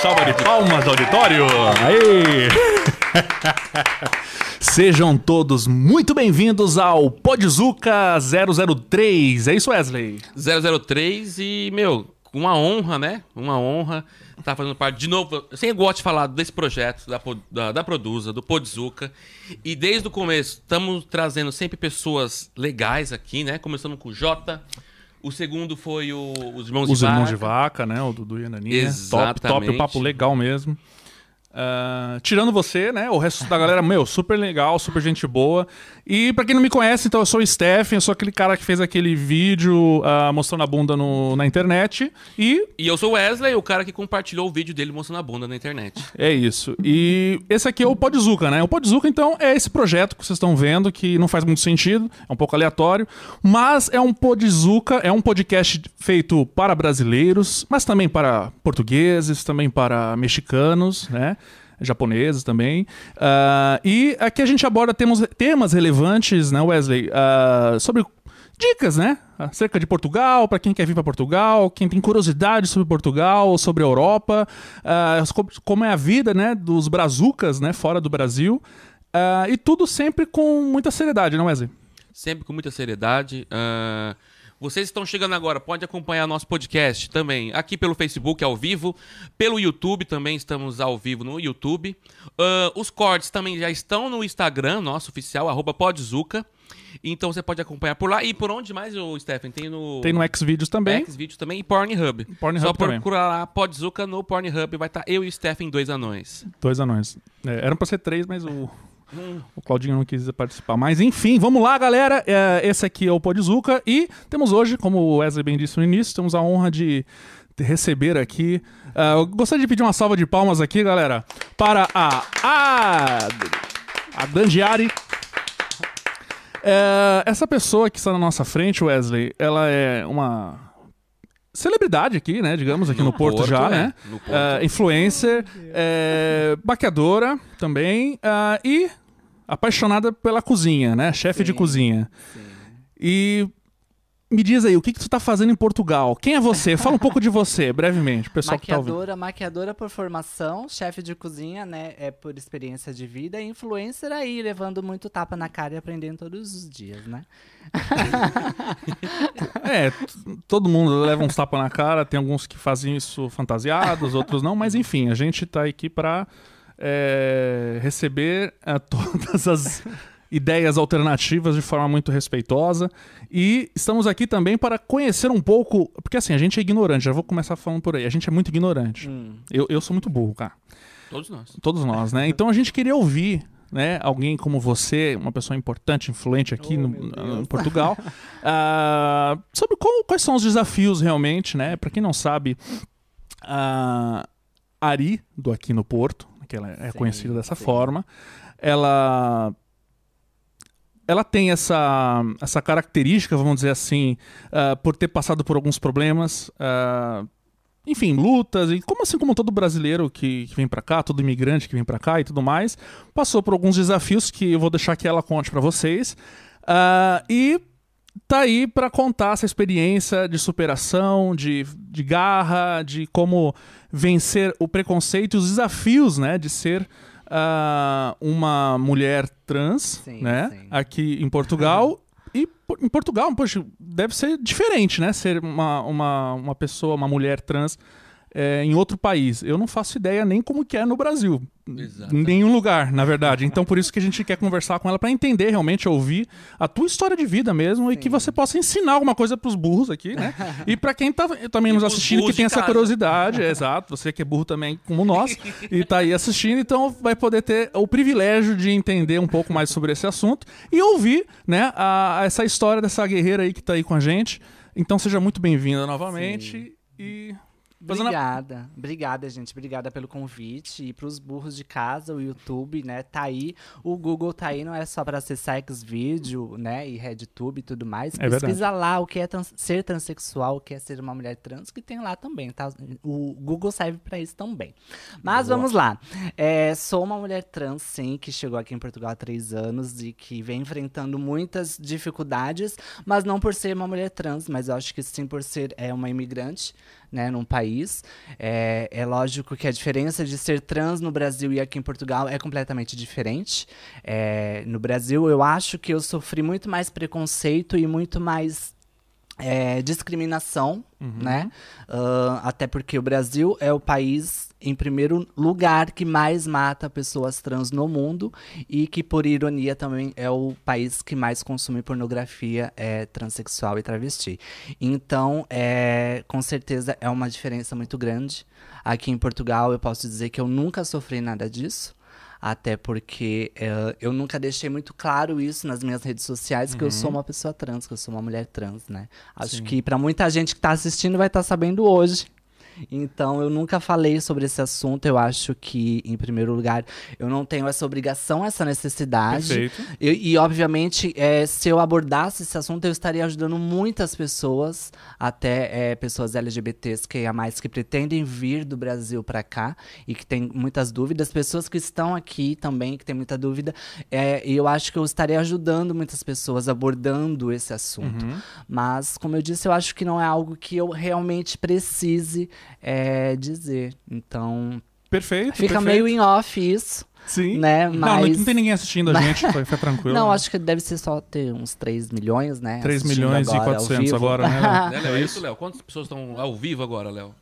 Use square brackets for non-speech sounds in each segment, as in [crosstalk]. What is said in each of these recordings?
Salva de palmas, auditório! Aí! [laughs] Sejam todos muito bem-vindos ao Podzuca 003. É isso, Wesley? 003 e, meu, uma honra, né? Uma honra estar tá fazendo parte de novo. Eu sempre gosto de falar desse projeto, da, da, da Produza, do Podzuca. E desde o começo, estamos trazendo sempre pessoas legais aqui, né? Começando com o Jota. O segundo foi o, os Irmãos os de Vaca. Os Irmãos de Vaca, né? O Dudu e a Naninha. Exatamente. Top, top, o papo legal mesmo. Uh, tirando você, né? O resto da galera, meu, super legal, super gente boa. E para quem não me conhece, então eu sou o Stephen, eu sou aquele cara que fez aquele vídeo uh, mostrando a bunda no, na internet. E. E eu sou o Wesley, o cara que compartilhou o vídeo dele mostrando a bunda na internet. É isso. E esse aqui é o Podzuca, né? O Podzuca, então, é esse projeto que vocês estão vendo, que não faz muito sentido, é um pouco aleatório, mas é um Podzuca, é um podcast feito para brasileiros, mas também para portugueses, também para mexicanos, né? Japoneses também. Uh, e aqui a gente aborda temas, temas relevantes, né, Wesley? Uh, sobre dicas, né? Acerca de Portugal, para quem quer vir para Portugal, quem tem curiosidade sobre Portugal, sobre a Europa, uh, como é a vida, né, dos brazucas, né, fora do Brasil. e tudo sempre com muita seriedade, não, Wesley? Sempre com muita seriedade. Uh vocês estão chegando agora, pode acompanhar nosso podcast também aqui pelo Facebook ao vivo, pelo YouTube também estamos ao vivo no YouTube. Uh, os cortes também já estão no Instagram, nosso oficial, arroba podzuca. Então você pode acompanhar por lá. E por onde mais, o Stephen? Tem no. Tem no Xvideos também. Xvideos também e Pornhub. Pornhub Só também. procurar lá Podzuca no Pornhub. Vai estar eu e o Stephen, dois anões. Dois anões. É, eram pra ser três, mas o. O Claudinho não quis participar. Mas enfim, vamos lá, galera. É, esse aqui é o Podzuca. E temos hoje, como o Wesley bem disse no início, temos a honra de receber aqui. Uh, eu gostaria de pedir uma salva de palmas aqui, galera, para a. A, a Dangiari. É, essa pessoa que está na nossa frente, Wesley, ela é uma celebridade aqui, né? Digamos, aqui no, no Porto, Porto, já, é. né? Uh, influencer, é, baqueadora também uh, e apaixonada pela cozinha, né? Chefe de cozinha. Sim. E me diz aí, o que, que tu tá fazendo em Portugal? Quem é você? Fala um pouco de você, brevemente, pessoal maquiadora, que tá. Maquiadora por formação, chefe de cozinha, né? É por experiência de vida, e influencer aí, levando muito tapa na cara e aprendendo todos os dias, né? [laughs] é, todo mundo leva uns tapas na cara, tem alguns que fazem isso fantasiados, outros não, mas enfim, a gente tá aqui pra é, receber é, [laughs] todas as ideias alternativas de forma muito respeitosa. E estamos aqui também para conhecer um pouco. Porque assim, a gente é ignorante, já vou começar falando por aí. A gente é muito ignorante. Hum. Eu, eu sou muito burro, cara. Todos nós. Todos nós, né? Então a gente queria ouvir. Né, alguém como você, uma pessoa importante, influente aqui oh, no, Portugal, uh, [laughs] sobre qual, quais são os desafios realmente, né? Para quem não sabe, a Ari do Aqui no Porto, que ela é sim, conhecida dessa sim. forma, ela ela tem essa, essa característica, vamos dizer assim, uh, por ter passado por alguns problemas, uh, enfim, lutas, e como assim como todo brasileiro que, que vem para cá, todo imigrante que vem para cá e tudo mais, passou por alguns desafios que eu vou deixar que ela conte para vocês. Uh, e tá aí para contar essa experiência de superação, de, de garra, de como vencer o preconceito e os desafios, né, de ser uh, uma mulher trans, sim, né? Sim. Aqui em Portugal. [laughs] e em Portugal, poxa, deve ser diferente, né? Ser uma, uma, uma pessoa, uma mulher trans é, em outro país. Eu não faço ideia nem como que é no Brasil. Exatamente. Em nenhum lugar, na verdade. Então, por isso que a gente quer conversar com ela para entender realmente, ouvir a tua história de vida mesmo Sim. e que você possa ensinar alguma coisa para os burros aqui, né? [laughs] E para quem tá também e nos assistindo que tem essa curiosidade, é, [laughs] exato, você que é burro também como nós e tá aí assistindo, então vai poder ter o privilégio de entender um pouco mais sobre esse assunto e ouvir, né, a, a essa história dessa guerreira aí que tá aí com a gente. Então seja muito bem-vinda novamente Sim. e Obrigada, obrigada, gente. Obrigada pelo convite. E pros burros de casa, o YouTube, né? Tá aí. O Google tá aí, não é só pra acessar Xvideo, né? E RedTube e tudo mais. É Pesquisa verdade. lá o que é trans ser transexual, o que é ser uma mulher trans, que tem lá também, tá? O Google serve para isso também. Mas Boa. vamos lá. É, sou uma mulher trans, sim, que chegou aqui em Portugal há três anos e que vem enfrentando muitas dificuldades, mas não por ser uma mulher trans, mas eu acho que sim por ser é, uma imigrante né, num país. É, é lógico que a diferença de ser trans no Brasil e aqui em Portugal é completamente diferente. É, no Brasil, eu acho que eu sofri muito mais preconceito e muito mais é, discriminação, né? Uh, até porque o Brasil é o país, em primeiro lugar, que mais mata pessoas trans no mundo e que, por ironia, também é o país que mais consome pornografia é, transexual e travesti. Então, é, com certeza, é uma diferença muito grande. Aqui em Portugal, eu posso dizer que eu nunca sofri nada disso até porque eh, eu nunca deixei muito claro isso nas minhas redes sociais que eu sou uma pessoa trans, que eu sou uma mulher trans, né? Acho Sim. que para muita gente que tá assistindo vai estar sabendo hoje. Então eu nunca falei sobre esse assunto. Eu acho que, em primeiro lugar, eu não tenho essa obrigação, essa necessidade. Perfeito. E, e, obviamente, é, se eu abordasse esse assunto, eu estaria ajudando muitas pessoas, até é, pessoas LGBTs que a mais que pretendem vir do Brasil para cá e que têm muitas dúvidas, pessoas que estão aqui também que têm muita dúvida. É, e eu acho que eu estaria ajudando muitas pessoas abordando esse assunto. Uhum. Mas, como eu disse, eu acho que não é algo que eu realmente precise é, dizer. Então, Perfeito. fica perfeito. meio em off isso. Sim. né, Não, mas- não tem ninguém assistindo a [laughs] gente, foi, foi tranquilo. Não, acho que deve ser só ter uns 3 milhões, né? 3 assistindo milhões e agora, ao 400 vivo. agora, né? Léo? Né, Léo? É isso, Léo? Quantas pessoas estão ao vivo agora, Léo?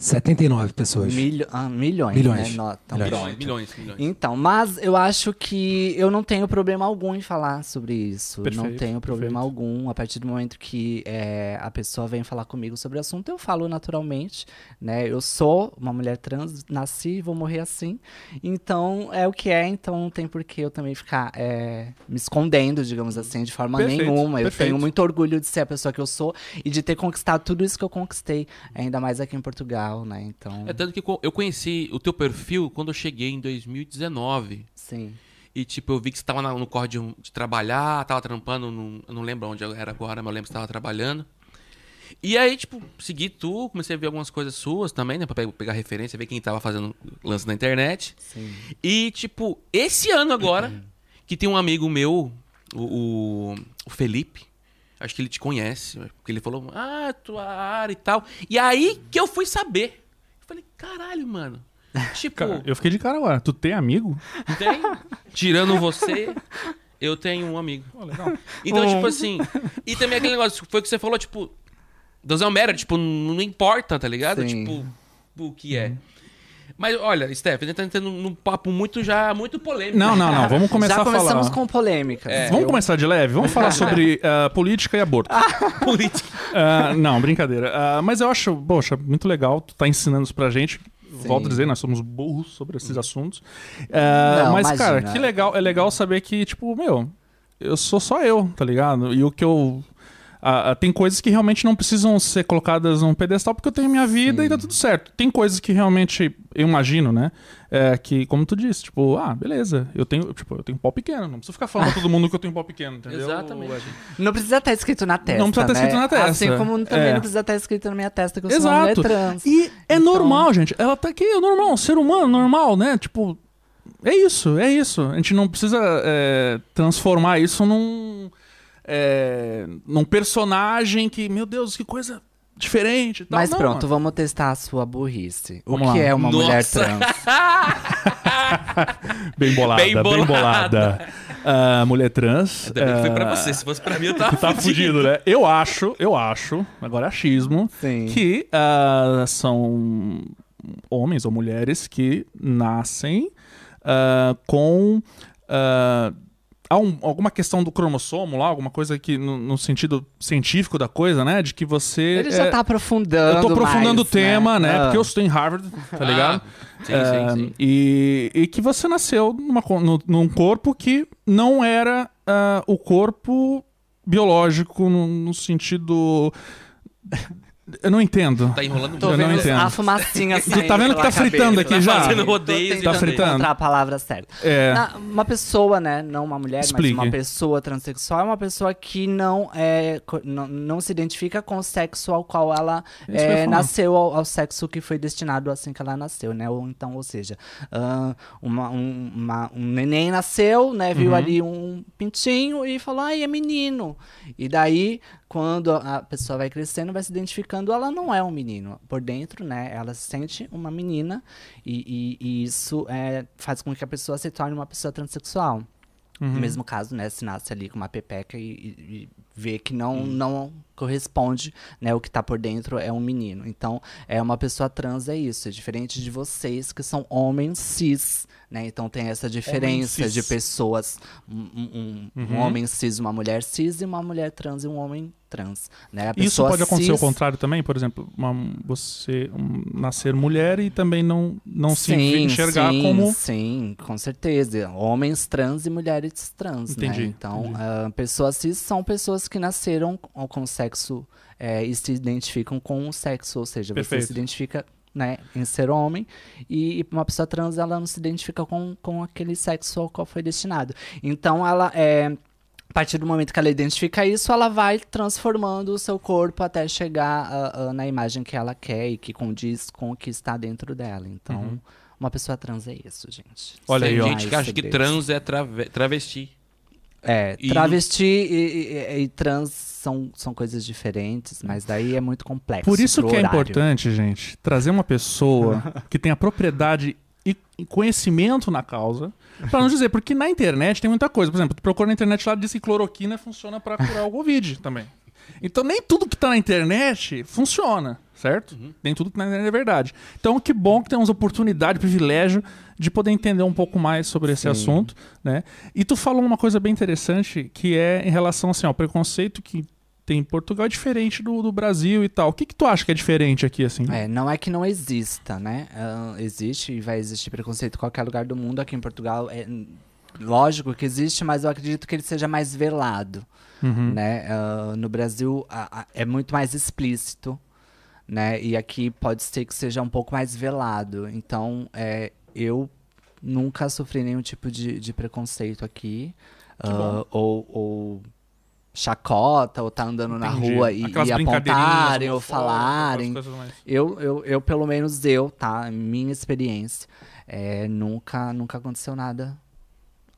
79 pessoas. Milho- ah, milhões, Milhões. né? Não, então, Milhões. Milhões, milhões. Então, mas eu acho que eu não tenho problema algum em falar sobre isso. não Perfeito, tenho problema perfeito. algum. A partir do momento que é, a pessoa vem falar comigo sobre o assunto, eu falo naturalmente. Né? Eu sou uma mulher trans, nasci e vou morrer assim. Então, é o que é. Então, não tem por que eu também ficar é, me escondendo, digamos assim, de forma Perfeito, nenhuma. Eu perfeito. tenho muito orgulho de ser a pessoa que eu sou e de ter conquistado tudo isso que eu conquistei. Ainda mais aqui em Portugal, né? Então, É tanto que eu conheci o teu perfil quando eu cheguei em 2019. sim. E, tipo, eu vi que você tava no corre de, de trabalhar, tava trampando, num- eu não lembro onde eu era agora, mas eu lembro que você tava trabalhando. E aí, tipo, segui tu, comecei a ver algumas coisas suas também, né? Pra pe- pegar referência, ver quem tava fazendo lance na internet. Sim. E, tipo, esse ano agora, [clears throat] que tem um amigo meu, o, o Felipe, acho que ele te conhece, porque ele falou, ah, tua área e tal. E aí que eu fui saber. Eu falei, caralho, mano. [laughs] Tipo, Cara, eu fiquei de cara agora. Tu tem amigo? tem. Tirando você, eu tenho um amigo. Pô, legal. Então, Um. tipo assim. E também aquele negócio, foi o que você falou, tipo. Doesn't matter, tipo, não importa, tá ligado? Sim. Tipo, o que é. Mas olha, Steph, a gente tá entrando num papo muito já, muito polêmico. Não, não, não. Vamos começar Já a começamos falar. com polêmicas. Vamos Eu- começar de leve? Vamos falar [laughs] sobre ah, política e aborto. [laughs] política. Ah, não, brincadeira. Ah, mas eu acho, poxa, muito legal. Tu tá ensinando isso pra gente. Volto a dizer, nós somos burros sobre esses assuntos. Ah, Não, mas, cara, imagina. que legal. É legal saber que, tipo, meu, eu sou só eu, tá ligado? E o que eu. Ah, ah, tem coisas que realmente não precisam ser colocadas num pedestal porque eu tenho minha vida e tá tudo certo. Tem coisas que realmente eu imagino, né? É, que, como tu disse, tipo, ah, beleza, eu tenho, tipo, eu tenho pau pequeno. Não preciso ficar falando pra todo mundo que eu tenho pau pequeno, entendeu? Exatamente. Não precisa estar escrito na testa. Não precisa estar né? escrito na testa. Assim como também É. não precisa estar escrito na minha testa que eu sou uma mulher Exato. trans. E é Então- normal, gente. Ela tá aqui, é normal, um ser humano normal, né? Tipo, é isso, é isso. A gente não precisa é, transformar isso num. É, num personagem que, meu Deus, que coisa diferente. tal. Mas Não, pronto, vamos testar a sua burrice. O Vamos que lá. é uma mulher Nossa. trans? [laughs] Bem bolada, Bem bem bolada. bolada. Ah, mulher trans. Ainda bem que foi pra ah, você. Se fosse pra mim, eu tava Tá fudido, né? Eu acho, eu acho, agora é achismo, Sim. que ah, são homens ou mulheres que nascem com há um- alguma questão do cromossomo lá, alguma coisa que no, no sentido científico da coisa, né, de que você Ele já é- tá aprofundando. eu tô aprofundando mais, o tema, né? Ah. Porque eu estou em Harvard, tá ligado? Ah, sim, Ah, sim, sim. E, e que você nasceu numa no- num corpo que não era ah, o corpo biológico no, no sentido. Eu não entendo. Tá enrolando Tô Eu não entendo. a fumacinha saindo tá vendo que tá fritando cabeça. aqui já? fazendo e tentando Tá fritando. encontrar a palavra certa. É. Na- uma pessoa, né, não uma mulher, Explique. mas uma pessoa transexual é uma pessoa que não, é, não, não se identifica com o sexo ao qual ela É é, nasceu, ao, ao sexo que foi destinado assim que ela nasceu, né? Ou então, ou seja, ah, uma, um, uma- um neném nasceu, né, viu Uhum. ali um pintinho e falou, ai, é menino. E daí, quando a pessoa vai crescendo, vai se identificando ela não é um menino. Por dentro, né, ela se sente uma menina e, e- e isso é, faz com que a pessoa se torne uma pessoa transexual. Uhum. No mesmo caso, né, se nasce ali com uma pepeca e- e vê que não, Hum. não corresponde, né, o que tá por dentro é um menino. Então, é uma pessoa trans é isso, é diferente de vocês que são homens cis, né? Então tem essa diferença de pessoas, um, um- um Uhum. homem cis, uma mulher cis e uma mulher trans e um homem trans, né? Isso pode acontecer ao cis- contrário também, por exemplo, uma- você um, nascer mulher e também não, não se Sim, enxergar sim, como. Sim, com certeza. Homens trans e mulheres trans, Entendi, né? Então, entendi. ah, pessoas cis são pessoas que nasceram com, com sexo é, e se identificam com o sexo, ou seja, Perfeito. você se identifica né, em ser homem e, e uma pessoa trans ela não se identifica com, com aquele sexo ao qual foi destinado. Então, ela é a partir do momento que ela identifica isso, ela vai transformando o seu corpo até chegar ah, ah, na imagem que ela quer e que condiz com o que está dentro dela. Então, Uhum. uma pessoa trans é isso, gente. Olha Tem aí, gente que acha que trans é trave- travesti. É, E- travesti e, e- e trans são, são coisas diferentes, mas daí é muito complexo. Por isso que é horário. importante, gente, trazer uma pessoa [laughs] que tenha propriedade e conhecimento na causa. Pra não dizer, porque na internet tem muita coisa. Por exemplo, tu procura na internet lá diz que cloroquina funciona pra curar o Covid também. Então nem tudo que tá na internet funciona, certo? Nem tudo que tá na internet é verdade. Então que bom que temos oportunidade, privilégio de poder entender um pouco mais sobre esse Sim. assunto, né? E tu falou uma coisa bem interessante que é em relação assim, ao preconceito que tem em Portugal é diferente do, do Brasil e tal. O que que tu acha que é diferente aqui assim? É, não é que não exista, né? Ah, existe e vai existir preconceito em qualquer lugar do mundo. Aqui em Portugal, é lógico que existe, mas eu acredito que ele seja mais velado. Uhum. né? Ah, no Brasil a- a- é muito mais explícito, né? E aqui pode ser que seja um pouco mais velado. Então, é, eu nunca sofri nenhum tipo de, de preconceito aqui. ah, ou, ou chacota, ou tá andando na Entendi. rua e, e apontarem ou falarem. mais- Eu, eu, eu, pelo menos eu, tá? Minha experiência, é, nunca, nunca aconteceu nada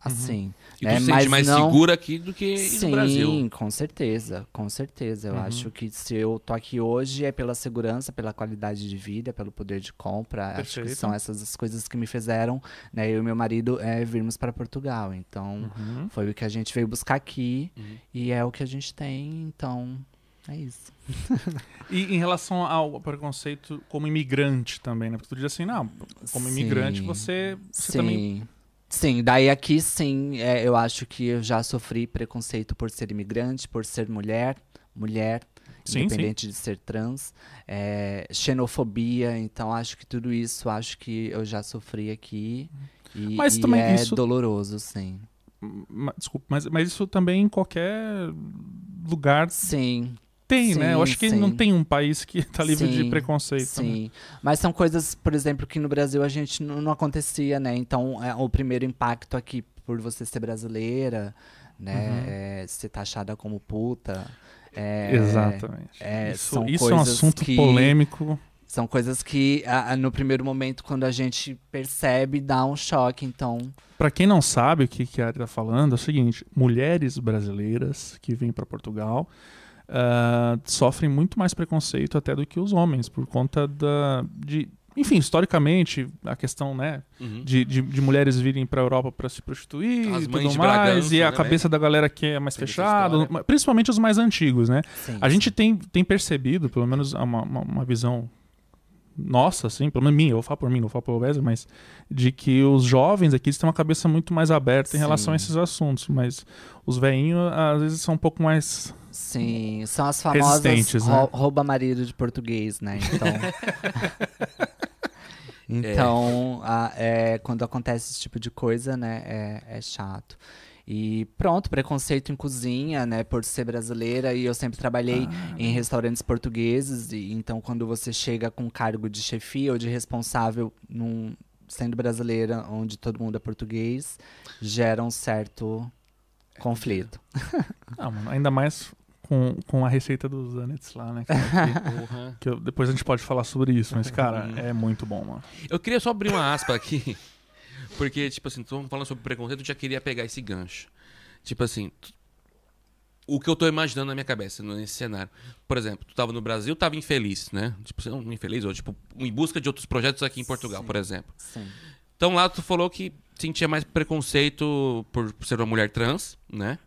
assim. E tu né? se sente Mas mais não- segura aqui do que Sim, no Brasil. com certeza, com certeza. Eu Uhum. acho que se eu tô aqui hoje é pela segurança, pela qualidade de vida, pelo poder de compra. Acho que Perfeito. são essas as coisas que me fizeram, né, eu e meu marido é, virmos para Portugal. Então, Uhum. foi o que a gente veio buscar aqui Uhum. e é o que a gente tem. Então, é isso. E em relação ao preconceito como imigrante também, né? Porque tu diz assim, não, como imigrante Sim. você, você sim. também... Sim, daí aqui sim, é, eu acho que eu já sofri preconceito por ser imigrante, por ser mulher, mulher, Sim, independente de ser trans, é, xenofobia, então acho que tudo isso, acho que eu já sofri aqui e, Mas e também é isso- doloroso, sim. Desculpa, mas, mas isso também em qualquer lugar Sim, tem, né? Eu Sim, acho que sim. não tem um país que tá livre de Sim, preconceito. né? Sim, mas são coisas, por exemplo, que no Brasil a gente não, não acontecia, né? Então, é, o primeiro impacto aqui por você ser brasileira, né? Uhum. É, ser taxada como puta. é, Exatamente. é, isso isso é um assunto que- polêmico. São coisas que, a- a- no primeiro momento, quando a gente percebe, dá um choque. Então, Pra quem não sabe o que, que a Ari tá falando, é o seguinte: mulheres brasileiras que vêm para Portugal ah, sofrem muito mais preconceito até do que os homens, por conta da. De, enfim, historicamente, a questão, né, Uhum. de, de, de mulheres virem para a Europa para se prostituir As e mães tudo mais, Bragança, e a né, cabeça da galera que é mais fechada, principalmente os mais antigos, né? sim. A gente tem, tem percebido, pelo menos uma, uma, uma visão nossa, assim, pelo menos minha, eu vou falar por mim, não vou falar por Wesley, mas de que os jovens aqui eles têm uma cabeça muito mais aberta em relação a Sim. esses assuntos, mas os velhinhos às vezes são um pouco mais Sim, são as famosas né? rou- rouba marido de português, né? Então, [laughs] então a- é, quando acontece esse tipo de coisa, né, é, é chato. E pronto, preconceito em cozinha, né, por ser brasileira. E eu sempre trabalhei em restaurantes portugueses. E então, quando você chega com cargo de chefia ou de responsável num, sendo brasileira, onde todo mundo é português, gera um certo conflito. [laughs] Ah, mano, ainda mais com, com a receita dos Anets lá, né? Que, [laughs] que eu- depois a gente pode falar sobre isso, mas, cara, Uhum. é muito bom, mano. Eu queria só abrir uma aspa aqui, [laughs] porque, tipo assim, estamos falando sobre preconceito, eu já queria pegar esse gancho. Tipo assim, o que eu tô imaginando na minha cabeça nesse cenário. Por exemplo, tu tava no Brasil, tava infeliz, né? Tipo, não infeliz, ou tipo, em busca de outros projetos aqui em Portugal, Sim. por exemplo. Sim. Então lá tu falou que sentia mais preconceito por ser uma mulher trans, né?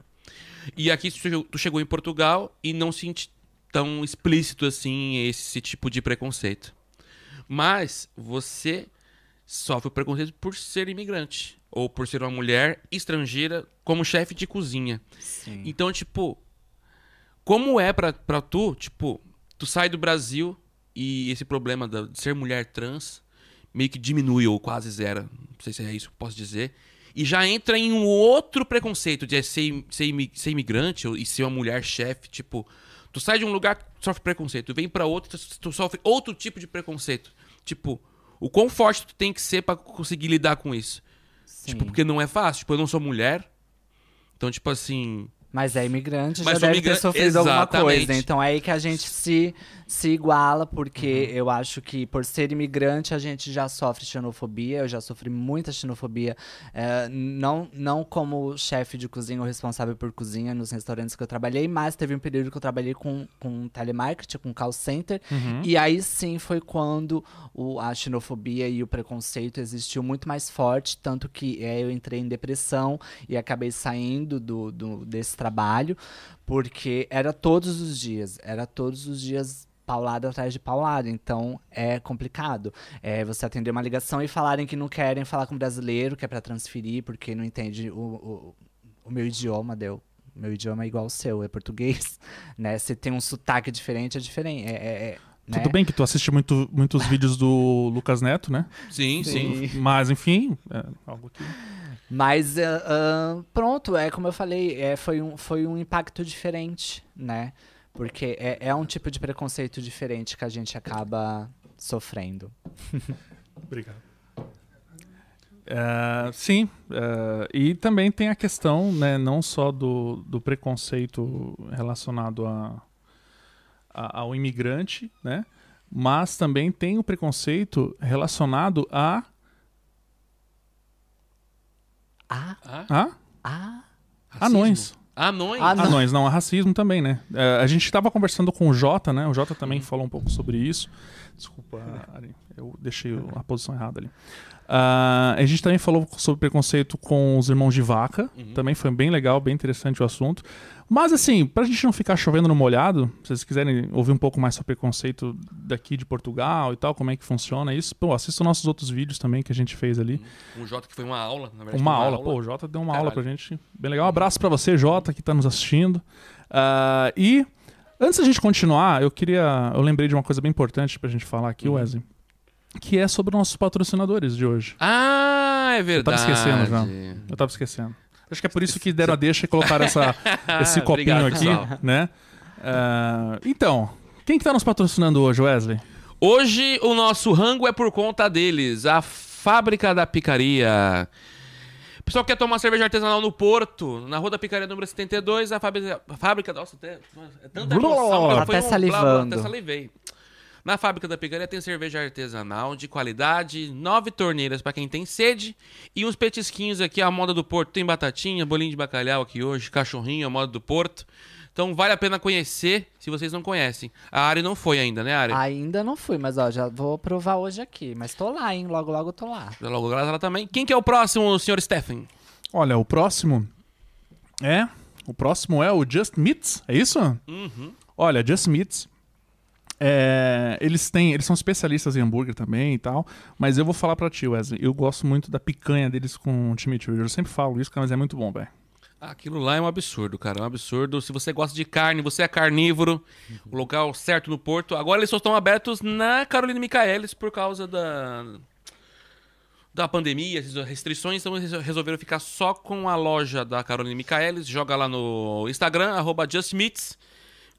E aqui tu chegou, em Portugal e não senti tão explícito assim esse tipo de preconceito. Mas você sofre preconceito por ser imigrante ou por ser uma mulher estrangeira como chefe de cozinha. Sim. Então, tipo, como é pra, pra tu, tipo, tu sai do Brasil e esse problema de ser mulher trans meio que diminui ou quase zero, não sei se é isso que eu posso dizer, e já entra em um outro preconceito de ser, ser, imi- ser imigrante e ser uma mulher chefe, tipo, tu sai de um lugar, sofre preconceito, tu vem pra outro, tu, sofre outro tipo de preconceito. Tipo, o quão forte tu tem que ser pra conseguir lidar com isso? Sim. Tipo, porque não é fácil, tipo, eu não sou mulher, então, tipo assim, Mas é imigrante, Mas já deve imigra- ter sofrido alguma Exatamente. coisa. Então é aí que a gente se, se iguala, porque Uhum. eu acho que por ser imigrante a gente já sofre xenofobia. Eu já sofri muita xenofobia, eh, não, não como chefe de cozinha ou responsável por cozinha nos restaurantes que eu trabalhei, mas teve um período que eu trabalhei com, com telemarketing, com call center. Uhum. E aí sim foi quando o, a xenofobia e o preconceito existiu muito mais forte, tanto que eh, eu entrei em depressão e acabei saindo do, do- desse trabalho, porque era todos os dias, era todos os dias paulada atrás de paulada, então é complicado. É você atender uma ligação e falarem que não querem falar com brasileiro, que é para transferir, porque não entende o, o, o meu idioma, deu. Meu idioma é igual ao seu, é português, [laughs] né? Se tem um sotaque diferente, é diferente. É, é- é, né? Tudo bem que tu assiste muito, muitos vídeos do Lucas Neto, né? sim, sim. Mas, enfim, é algo que... Mas ah, ah, pronto, é como eu falei, é, foi, um, foi um impacto diferente, né? Porque é, é um tipo de preconceito diferente que a gente acaba sofrendo. [laughs] Obrigado. É, sim, é, e também tem a questão, né, não só do, do preconceito relacionado a, a- ao imigrante, né, mas também tem o preconceito relacionado a, Ah, Ah, ah, racismo? anões. Anões? Não. Anões, não, a racismo também, né? É, a gente estava conversando com o Jota, né? O Jota também falou um pouco sobre isso. Desculpa, Ari, eu deixei a posição errada ali. Ah, a gente também falou sobre preconceito com os irmãos de vaca. Também foi bem legal, bem interessante o assunto. Mas assim, pra gente não ficar chovendo no molhado, se vocês quiserem ouvir um pouco mais sobre preconceito daqui de Portugal e tal, como é que funciona isso, pô, assistam nossos outros vídeos também que a gente fez ali. Um Jota que foi uma aula, na verdade. Uma foi aula. Pô, o Jota deu uma Caralho. aula pra gente. Bem legal. Um abraço pra você, Jota, que tá nos assistindo. Ah, e antes da gente continuar, eu queria. Eu lembrei de uma coisa bem importante pra gente falar aqui, Uhum. Wesley. Que é sobre nossos patrocinadores de hoje. Ah, é tava verdade. esquecendo já. Eu tava esquecendo. Acho que é por isso que deram a deixa e colocaram essa, [laughs] esse copinho Obrigado, aqui, pessoal. né? Ah, então, quem que tá nos patrocinando hoje, Wesley? Hoje o nosso rango é por conta deles, a Fábrica da Picaria. Pessoal que quer tomar cerveja artesanal no Porto, na Rua da Picaria número 72, a fábrica, a fábrica nossa, até, é tanta emoção, Até foi um blá, blá, salivando. até salivei. Na Fábrica da Picaria tem cerveja artesanal de qualidade, nove torneiras pra quem tem sede e uns petisquinhos aqui, a moda do Porto. Tem batatinha, bolinho de bacalhau aqui hoje, cachorrinho, a moda do Porto. Então vale a pena conhecer, se vocês não conhecem. A Ari não foi ainda, né, Ari? ainda não fui, mas ó, já vou provar hoje aqui. Mas tô lá, hein? Logo, logo tô lá. Logo lá ela também. Quem que é o próximo, senhor Stephen? Olha, o próximo é. O próximo é o Just Meats, é isso? Uhum. Olha, Just Meats. É, eles têm, eles são especialistas em hambúrguer também e tal, mas eu vou falar pra ti, Wesley. Eu gosto muito da picanha deles com chimichurri. Eu sempre falo isso, cara, mas é muito bom, velho. Aquilo lá é um absurdo, cara. É um absurdo. Se você gosta de carne, você é carnívoro, o local certo no Porto. Agora eles só estão abertos na Carolina Micaelis por causa da. Da pandemia, as restrições, então eles resolveram ficar só com a loja da Carolina Micaelis. Joga lá no Instagram, arroba JustMeats.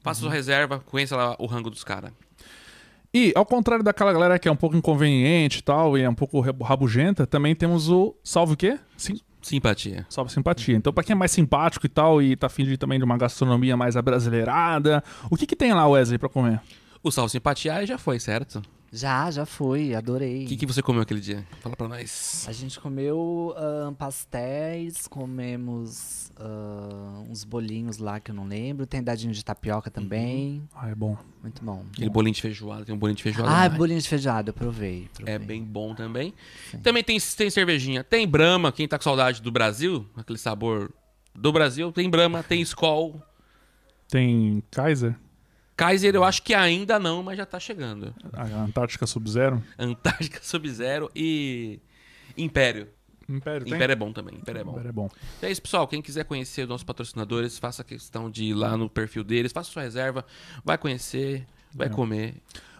Faça sua reserva, conheça lá o rango dos caras. E, ao contrário daquela galera que é um pouco inconveniente e tal, e é um pouco rab- rabugenta, também temos o Salve o quê? Sim, Simpatia. Salve Simpatia. Então, pra quem é mais simpático e tal, e tá afim de, também de uma gastronomia mais abrasileirada, o que que tem lá, Wesley, pra comer? O Sal Simpatia já foi, certo? Já, já fui, adorei. O que, que você comeu aquele dia? Fala pra nós. A gente comeu ahn, pastéis, comemos ahn, uns bolinhos lá que eu não lembro. Tem dadinho de tapioca também. Ah, é bom. Muito bom. Aquele bolinho de feijoada, tem um bolinho de feijoada. Ah, lá. bolinho de feijoada, eu provei. provei. É bem bom também. Também tem, tem cervejinha. Tem Brahma, quem tá com saudade do Brasil, aquele sabor do Brasil, tem Brahma, tem Skol. Tem Kaiser, Kaiser eu acho que ainda não, mas já tá chegando. a Antártica Sub-Zero. Antártica Sub-Zero e Império. Império tem? Império é bom também, Império é bom. Império é bom. Então é isso, pessoal. Quem quiser conhecer os nossos patrocinadores, faça questão de ir lá no perfil deles, faça sua reserva, vai conhecer, vai É. comer.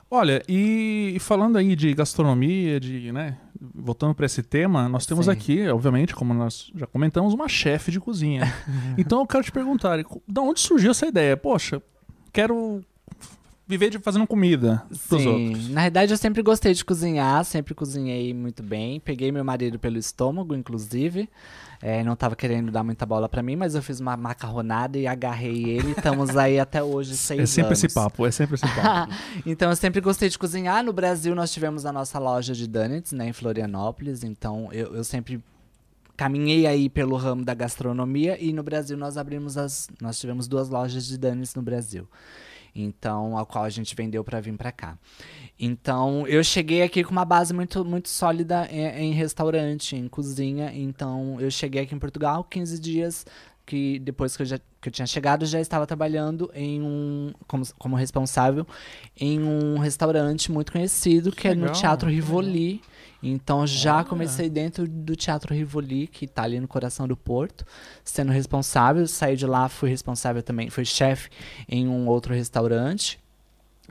Olha, e falando aí de gastronomia, de, né, voltando para esse tema, nós temos Sim. aqui, obviamente, como nós já comentamos, uma chefe de cozinha. [laughs] então eu quero te perguntar, de onde surgiu essa ideia? Poxa, quero viver de fazendo comida pros Sim, outros. na verdade eu sempre gostei de cozinhar, sempre cozinhei muito bem. Peguei meu marido pelo estômago, inclusive. É, não tava querendo dar muita bola pra mim, mas eu fiz uma macarronada e agarrei ele. Estamos aí até hoje, seis É sempre anos. esse papo, é sempre esse papo. [laughs] então eu sempre gostei de cozinhar. No Brasil nós tivemos a nossa loja de donuts, né, em Florianópolis. Então eu, eu sempre caminhei aí pelo ramo da gastronomia e no Brasil nós abrimos as, nós tivemos duas lojas de donuts no Brasil. Então, a qual a gente vendeu para vir para cá. Então, eu cheguei aqui com uma base muito, muito sólida em, em restaurante, em cozinha. Então, eu cheguei aqui em Portugal 15 dias que depois que eu, já, que eu tinha chegado, já estava trabalhando em um como, como responsável em um restaurante muito conhecido que, é no legal, Teatro que Rivoli. Então já Olha. comecei dentro do Teatro Rivoli, que está ali no coração do Porto, sendo responsável. Saí de lá, fui responsável também, fui chefe em um outro restaurante.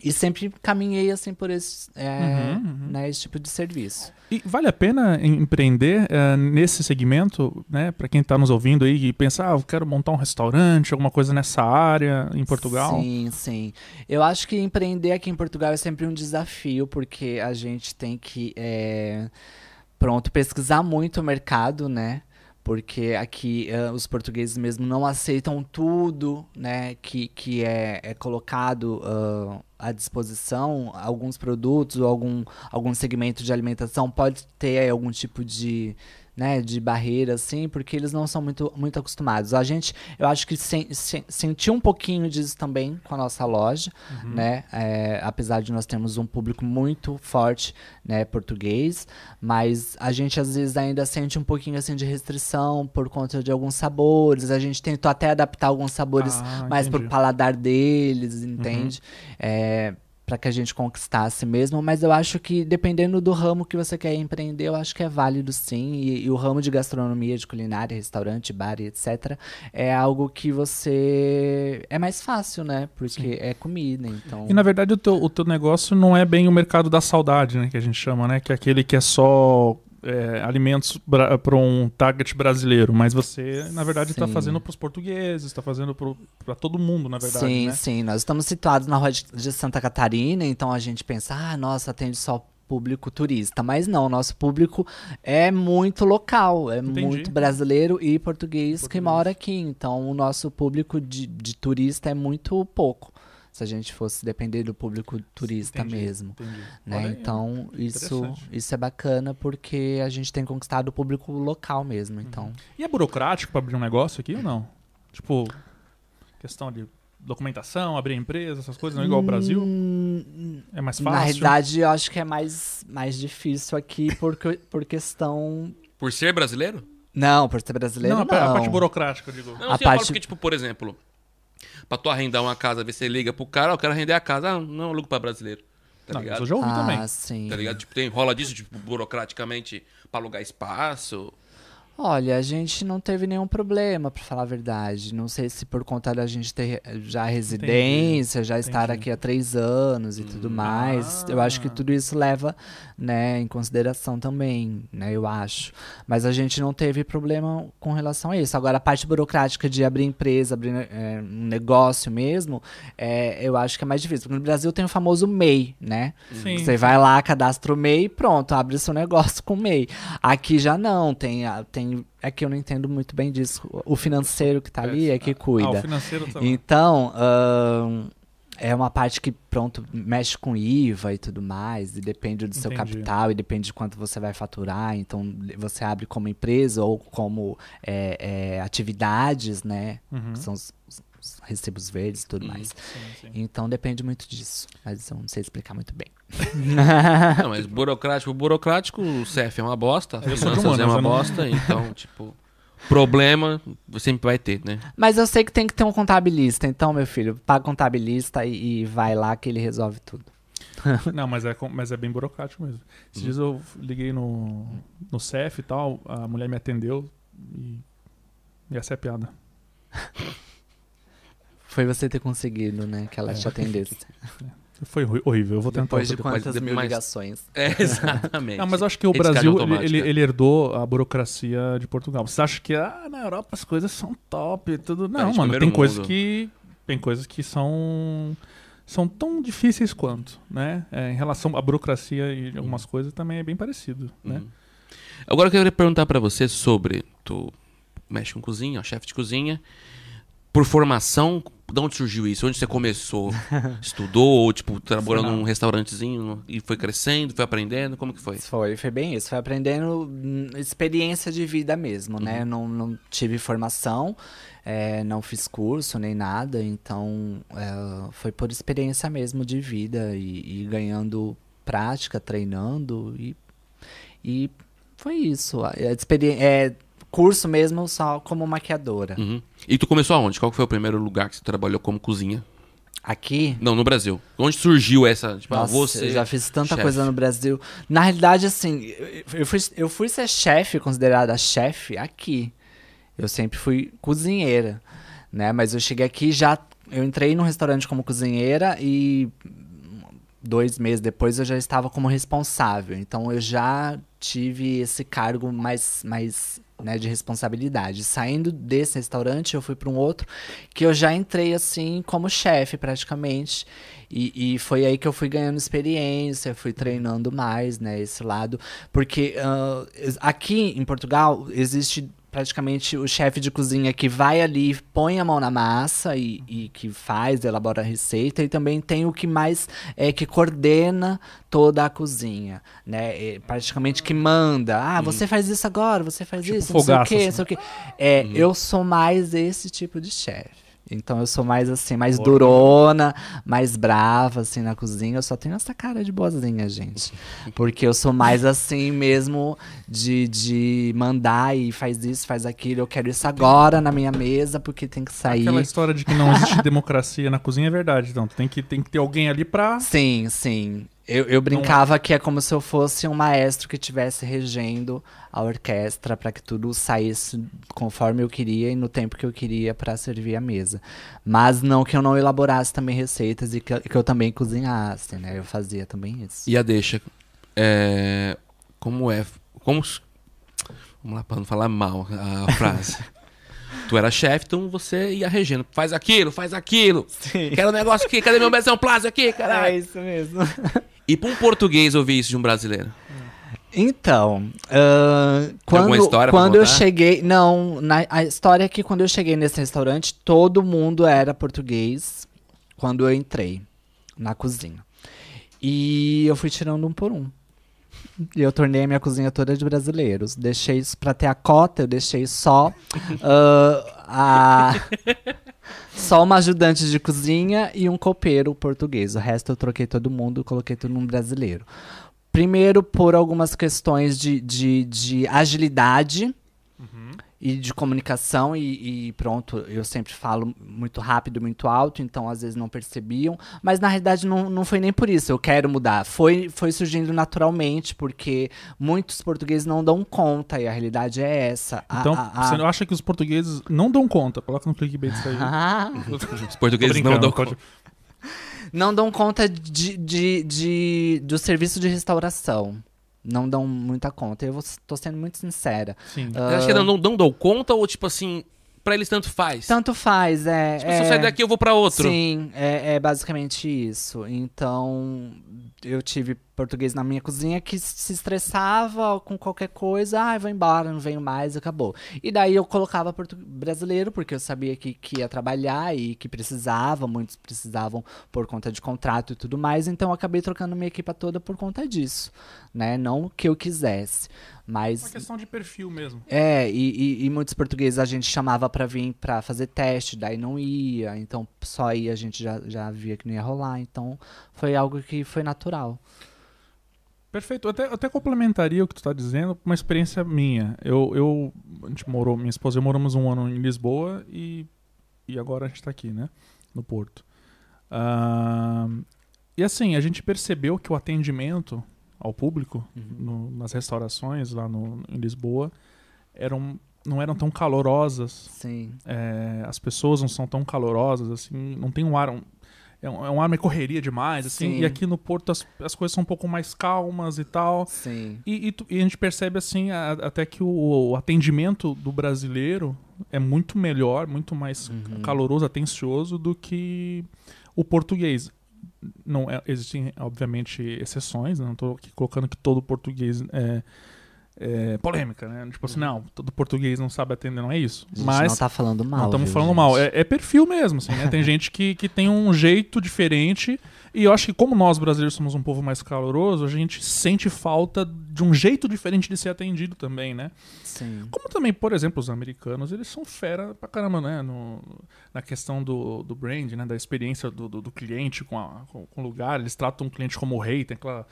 E sempre caminhei assim por esse, é, Uhum, uhum. Né, esse tipo de serviço. E vale a pena em- empreender eh, nesse segmento, né? Para quem tá nos ouvindo aí e pensa, ah, eu quero montar um restaurante, alguma coisa nessa área em Portugal. Sim, sim. Eu acho que empreender aqui em Portugal é sempre um desafio, porque a gente tem que, é, pronto, pesquisar muito o mercado, né? Porque aqui eh, os portugueses mesmo não aceitam tudo, né? Que, que é, é colocado ah, à disposição. Alguns produtos ou algum, algum segmento de alimentação pode ter algum tipo de, né, de barreira, assim, porque eles não são muito, muito acostumados. A gente, eu acho que sen, sen- sentiu um pouquinho disso também com a nossa loja, né? É, apesar de nós termos um público muito forte, né, português, mas a gente às vezes ainda sente um pouquinho assim de restrição por conta de alguns sabores. A gente tentou até adaptar alguns sabores Ah, mais pro entendi. paladar deles, entende? É, para que a gente conquistasse mesmo, mas eu acho que dependendo do ramo que você quer empreender, eu acho que é válido sim. E, e o ramo de gastronomia, de culinária, restaurante, bar e etc., é algo que você. É mais fácil, né? Porque é comida, então. E na verdade o teu, o teu negócio não é bem o mercado da saudade, né? Que a gente chama, né? Que é aquele que é só é, alimentos para um target brasileiro. Mas você, na verdade, está fazendo para os portugueses, está fazendo para todo mundo, na verdade, sim, né? sim. Nós estamos situados na rua de, Santa Catarina, então a gente pensa, ah, nossa, atende só público turista. Mas não, nosso público é muito local, é Entendi. muito brasileiro e português, que Português. mora aqui. Então o nosso público de, de turista é muito pouco. Se a gente fosse depender do público turista Entendi, mesmo. entendi. Né? Olha Então, isso, interessante. isso é bacana porque a gente tem conquistado o público local mesmo. Então, E é burocrático para abrir um negócio aqui ou não? Tipo, questão de documentação, abrir empresa, essas coisas, não é igual ao Brasil? Hum, É mais Na fácil? realidade, eu acho que é mais, mais difícil aqui por, por questão. Por ser brasileiro? Não, por ser brasileiro. não, Não, a parte burocrática, eu digo. Não, A eu falo parte- porque, tipo, por exemplo, pra tu arrendar uma casa, ver você liga pro cara, "Ah, eu quero arrendar a casa. Ah, não, eu alugo pra brasileiro. Tá Não, ligado? isso eu já ouvi ah, também. sim. Tá ligado? Tipo, tem, rola disso, tipo, burocraticamente, pra alugar espaço. Olha, a gente não teve nenhum problema, pra falar a verdade. Não sei se por conta da gente ter já residência, já estar entendi. aqui há três anos e tudo mais. Eu acho que Ah. tudo isso leva, né, em consideração também, né, eu acho. Mas a gente não teve problema com relação a isso. Agora, a parte burocrática de abrir empresa, abrir é, um negócio mesmo, é, eu acho que é mais difícil. Porque no Brasil tem o famoso MEI, né? Sim. Você vai lá, cadastra o MEI e pronto, abre seu negócio com o MEI. Aqui já não, tem, a- tem. É que eu não entendo muito bem disso. O financeiro que tá ali é que Ah, o cuida. financeiro tá lá. Então, ahn, é uma parte que, pronto, mexe com IVA e tudo mais, e depende do seu Entendi. capital, e depende de quanto você vai faturar. Então, você abre como empresa ou como é, é, atividades, né? Uhum. Que são os, os recibos verdes e tudo Uhum. mais. Sim, sim. Então, depende muito disso. Mas eu não sei explicar muito bem. [laughs] Não, mas burocrático, burocrático, o CF é uma bosta, Eu finanças humanas, é uma não- bosta, então, [laughs] tipo, problema sempre vai ter, né? Mas eu sei que tem que ter um contabilista. Então, meu filho, paga o contabilista e, e vai lá que ele resolve tudo. [laughs] Não, mas é, mas é bem burocrático mesmo. Esses dias eu liguei no, no CEF e tal, a mulher me atendeu e. E essa é a piada. Foi você ter conseguido, né? Que ela É. te atendesse. [laughs] Foi horrível, eu vou tentar. Depois de depois. quantas mas- mil mas- ligações. [laughs] É, exatamente. Não, mas eu acho que o Brasil ele, ele- herdou a burocracia de Portugal. Você acha que ah, na Europa as coisas são top e tudo? Não, de mano, tem coisas que tem coisas que são são tão difíceis quanto, né? É, em relação à burocracia e algumas coisas também é bem parecido, né? Uhum. Agora eu queria perguntar pra você sobre. Tu mexe com cozinha, ó, chefe de cozinha. Por formação, de onde surgiu isso? Onde você começou? [laughs] Estudou ou, tipo, trabalhou Não. num restaurantezinho e foi crescendo, foi aprendendo? Como que foi? Foi, foi bem isso. Foi aprendendo hum, experiência de vida mesmo, né? Não, não tive formação, é, não fiz curso nem nada, então é, foi por experiência mesmo de vida e, e ganhando prática, treinando e, e foi isso. A, a experi- é, curso mesmo só como maquiadora. Uhum. E tu começou aonde? Qual foi o primeiro lugar que você trabalhou como cozinha? Aqui, Não, no Brasil. Onde surgiu essa? Tipo, ah, Nossa, você. eu já fiz tanta chefe. coisa no Brasil. Na realidade, assim, eu- eu fui, eu fui ser chefe, considerada chefe, aqui. Eu sempre fui cozinheira, né? Mas eu cheguei aqui já. Eu entrei num restaurante como cozinheira e dois meses depois eu já estava como responsável. Então eu já tive esse cargo mais, mais né, de responsabilidade. Saindo desse restaurante, eu fui para um outro que eu já entrei assim como chefe praticamente. E, e foi aí que eu fui ganhando experiência, fui treinando mais, né, esse lado. Porque es- aqui em Portugal existe praticamente o chefe de cozinha que vai ali, põe a mão na massa e, e que faz, elabora a receita, e também tem o que mais é que coordena toda a cozinha, né? É, praticamente que manda. Ah, você faz isso agora, você faz Tipo isso, não sei o quê, não assim. sei o quê. É, eu sou mais esse tipo de chefe. Então eu sou mais assim, mais Porra. durona, mais brava assim na cozinha. Eu só tenho essa cara de boazinha, gente. Porque eu sou mais assim mesmo de, de mandar e faz isso, faz aquilo. Eu quero isso agora na minha mesa porque tem que sair. Aquela história de que não existe [laughs] democracia na cozinha é verdade, então tem que tem que ter alguém ali pra Sim, sim. Eu, eu brincava que é como se eu fosse um maestro que estivesse regendo a orquestra para que tudo saísse conforme eu queria e no tempo que eu queria para servir a mesa. Mas não que eu não elaborasse também receitas e que, eu- que eu também cozinhasse, né? Eu fazia também isso. E a deixa. É... Como é? Como. Vamos lá, pra não falar mal a frase. [laughs] tu era chefe, então você ia regendo. Faz aquilo, faz aquilo. Sim. Quero um negócio aqui, cadê meu mesão plástico aqui, É caralho? isso mesmo. E pra um português ouvir isso de um brasileiro? Então, ahn, quando, quando eu cheguei. Não, na- a história é que quando eu cheguei nesse restaurante, todo mundo era português quando eu entrei na cozinha. E eu fui tirando um por um. E eu tornei a minha cozinha toda de brasileiros. Deixei isso pra ter a cota, eu deixei só ah, a. [laughs] Só uma ajudante de cozinha e um copeiro português. O resto eu troquei todo mundo, coloquei todo mundo brasileiro. Primeiro, por algumas questões de, de, de agilidade e de comunicação, e, e pronto, eu sempre falo muito rápido, muito alto, então às vezes não percebiam. Mas na realidade não, não foi nem por isso, eu quero mudar. Foi, foi surgindo naturalmente, porque muitos portugueses não dão conta, e a realidade é essa. A- Então, a- a- você não acha que os portugueses não dão conta? Coloca no clickbait isso aí. Ah, [laughs] Os portugueses não dão conta. não dão conta de, de, de- do serviço de restauração. Não dão muita conta. Eu vou, tô sendo muito sincera. Sim. Ah, Você acha que não, não, não dão conta ou, tipo assim, pra eles tanto faz? Tanto faz, é. Tipo, é... se eu sair daqui, eu vou pra outro. Sim, é, é basicamente isso. Então, eu tive português na minha cozinha que se estressava com qualquer coisa, ah, vou embora, não venho mais, acabou. E daí eu colocava brasileiro, porque eu sabia que, que ia trabalhar e que precisava, muitos precisavam por conta de contrato e tudo mais, então eu acabei trocando minha equipa toda por conta disso, né? Não que eu quisesse. Mas, Uma questão de perfil mesmo. É, e, e, e muitos portugueses a gente chamava para vir para fazer teste, daí não ia, então só aí a gente já, já via que não ia rolar, então foi algo que foi natural. Perfeito. Até, até complementaria o que tu está dizendo, uma experiência minha. Eu, eu, a gente morou, minha esposa e eu moramos um ano em Lisboa e, e agora a gente está aqui, né? No Porto. Uh, e assim, a gente percebeu que o atendimento ao público uhum. no, nas restaurações lá no, em Lisboa eram não eram tão calorosas. Sim. É, as pessoas não são tão calorosas, assim, não tem um ar. Um, é, um, é um ar meio correria demais, assim. Sim. E aqui no Porto as, as coisas são um pouco mais calmas e tal. Sim. E, e, e a gente percebe, assim, a, até que o, o, atendimento do brasileiro é muito melhor, muito mais uhum. caloroso, atencioso do que o português não é, existem obviamente exceções, não estou aqui colocando que todo português é, é, polêmica, né? Tipo assim, não, todo português não sabe atender, não é isso. A gente Mas não tá falando mal. Não estamos falando gente? mal. É, é, perfil mesmo, assim, né? Tem [laughs] gente que, que tem um jeito diferente. E eu acho que como nós brasileiros somos um povo mais caloroso, a gente sente falta de um jeito diferente de ser atendido também, né? Sim. Como também, por exemplo, os americanos, eles são fera pra caramba, né? No, na questão do, do brand, né? Da experiência do, do, do cliente com, a, com, com, o lugar. Eles tratam o cliente como rei, tem aquela...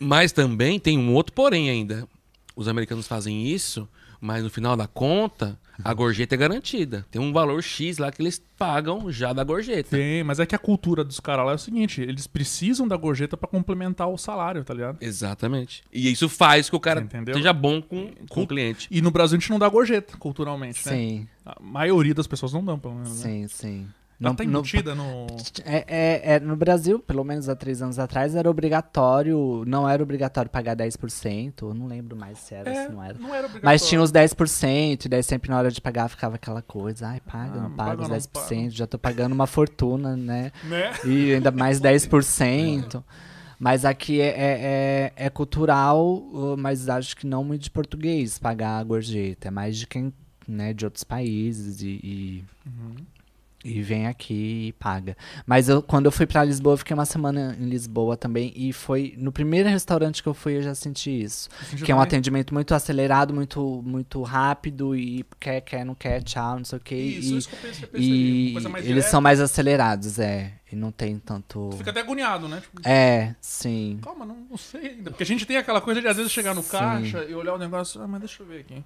Mas também tem um outro porém ainda os americanos fazem isso, mas no final da conta, a gorjeta é garantida. Tem um valor X lá que eles pagam já da gorjeta. Tem, mas é que a cultura dos caras lá é o seguinte: eles precisam da gorjeta para complementar o salário, tá ligado? Exatamente. E isso faz que o cara Entendeu? seja bom com, com o cliente. E no Brasil a gente não dá gorjeta, culturalmente, né? Sim. A maioria das pessoas não dão, pelo menos. Né? Sim, né? sim. Não tá embutida no. É, é, é, no Brasil, pelo menos há três anos atrás, era obrigatório. Não era obrigatório pagar 10%. Eu não lembro mais se era, é, se não era. Não era Mas tinha os 10%, e daí sempre na hora de pagar ficava aquela coisa. Ai, paga, ah, não paga os 10%. Paga. Já tô pagando uma fortuna, né? né? E ainda mais [laughs] 10%. Mas aqui é, é, é, é, cultural, mas acho que não muito de português pagar a gorjeta. É mais de quem, né, de outros países e, e uhum. E vem aqui e paga. Mas eu, quando eu fui para Lisboa, eu fiquei uma semana em Lisboa também. E foi no primeiro restaurante que eu fui, eu já senti isso. Que é um atendimento muito acelerado, muito, muito rápido. E quer, quer, não quer, tchau, não sei o quê. Isso, e, isso que eu E eles direta. são mais acelerados, é. E não tem tanto. Tu fica até agoniado, né? Tipo, é, sim. Calma, não, não sei ainda. Porque a gente tem aquela coisa de às vezes chegar no sim. caixa e olhar o negócio. Ah, mas deixa eu ver aqui.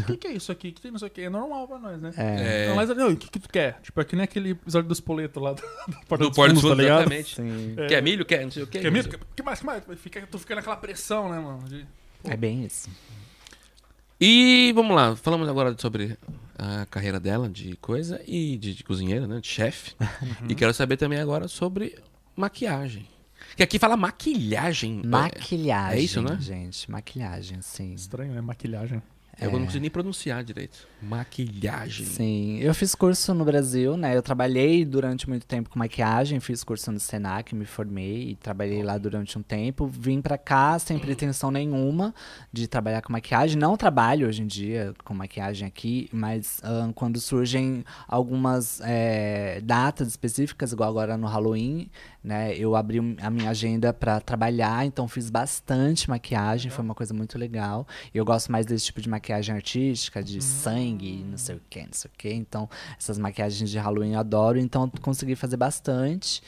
O que, que, é isso aqui? O que tem não sei o que? É normal pra nós, né? É. Não, mas o que, que tu quer? Tipo, é que nem aquele episódio do espoleto lá do, [laughs] do Porta do dos Fundos, tá ligado? Exatamente. É. Quer milho? Quer não sei o que? Quer milho? O que mais? que mais? Fica, tu fica naquela pressão, né, mano? De, é bem isso. E vamos lá, falamos agora sobre a carreira dela de coisa e de, de cozinheira, né? De chefe. [laughs] Uhum. E quero saber também agora sobre maquiagem. Que aqui fala maquilhagem. Maquilhagem. É isso, né? Gente, maquilhagem, sim. Estranho, né? Maquilhagem. Eu não consigo nem pronunciar direito. Maquilhagem. Sim, eu fiz curso no Brasil, né? Eu trabalhei durante muito tempo com maquiagem, fiz curso no Senac, me formei e trabalhei lá durante um tempo. Vim para cá sem pretensão nenhuma de trabalhar com maquiagem. Não trabalho hoje em dia com maquiagem aqui, mas uh, quando surgem algumas é, datas específicas, igual agora no Halloween, né? Eu abri a minha agenda para trabalhar, então fiz bastante maquiagem, foi uma coisa muito legal. Eu gosto mais desse tipo de maquiagem artística, de hum. sangue, não sei o que, não sei o que. Então, essas maquiagens de Halloween eu adoro, então consegui fazer bastante.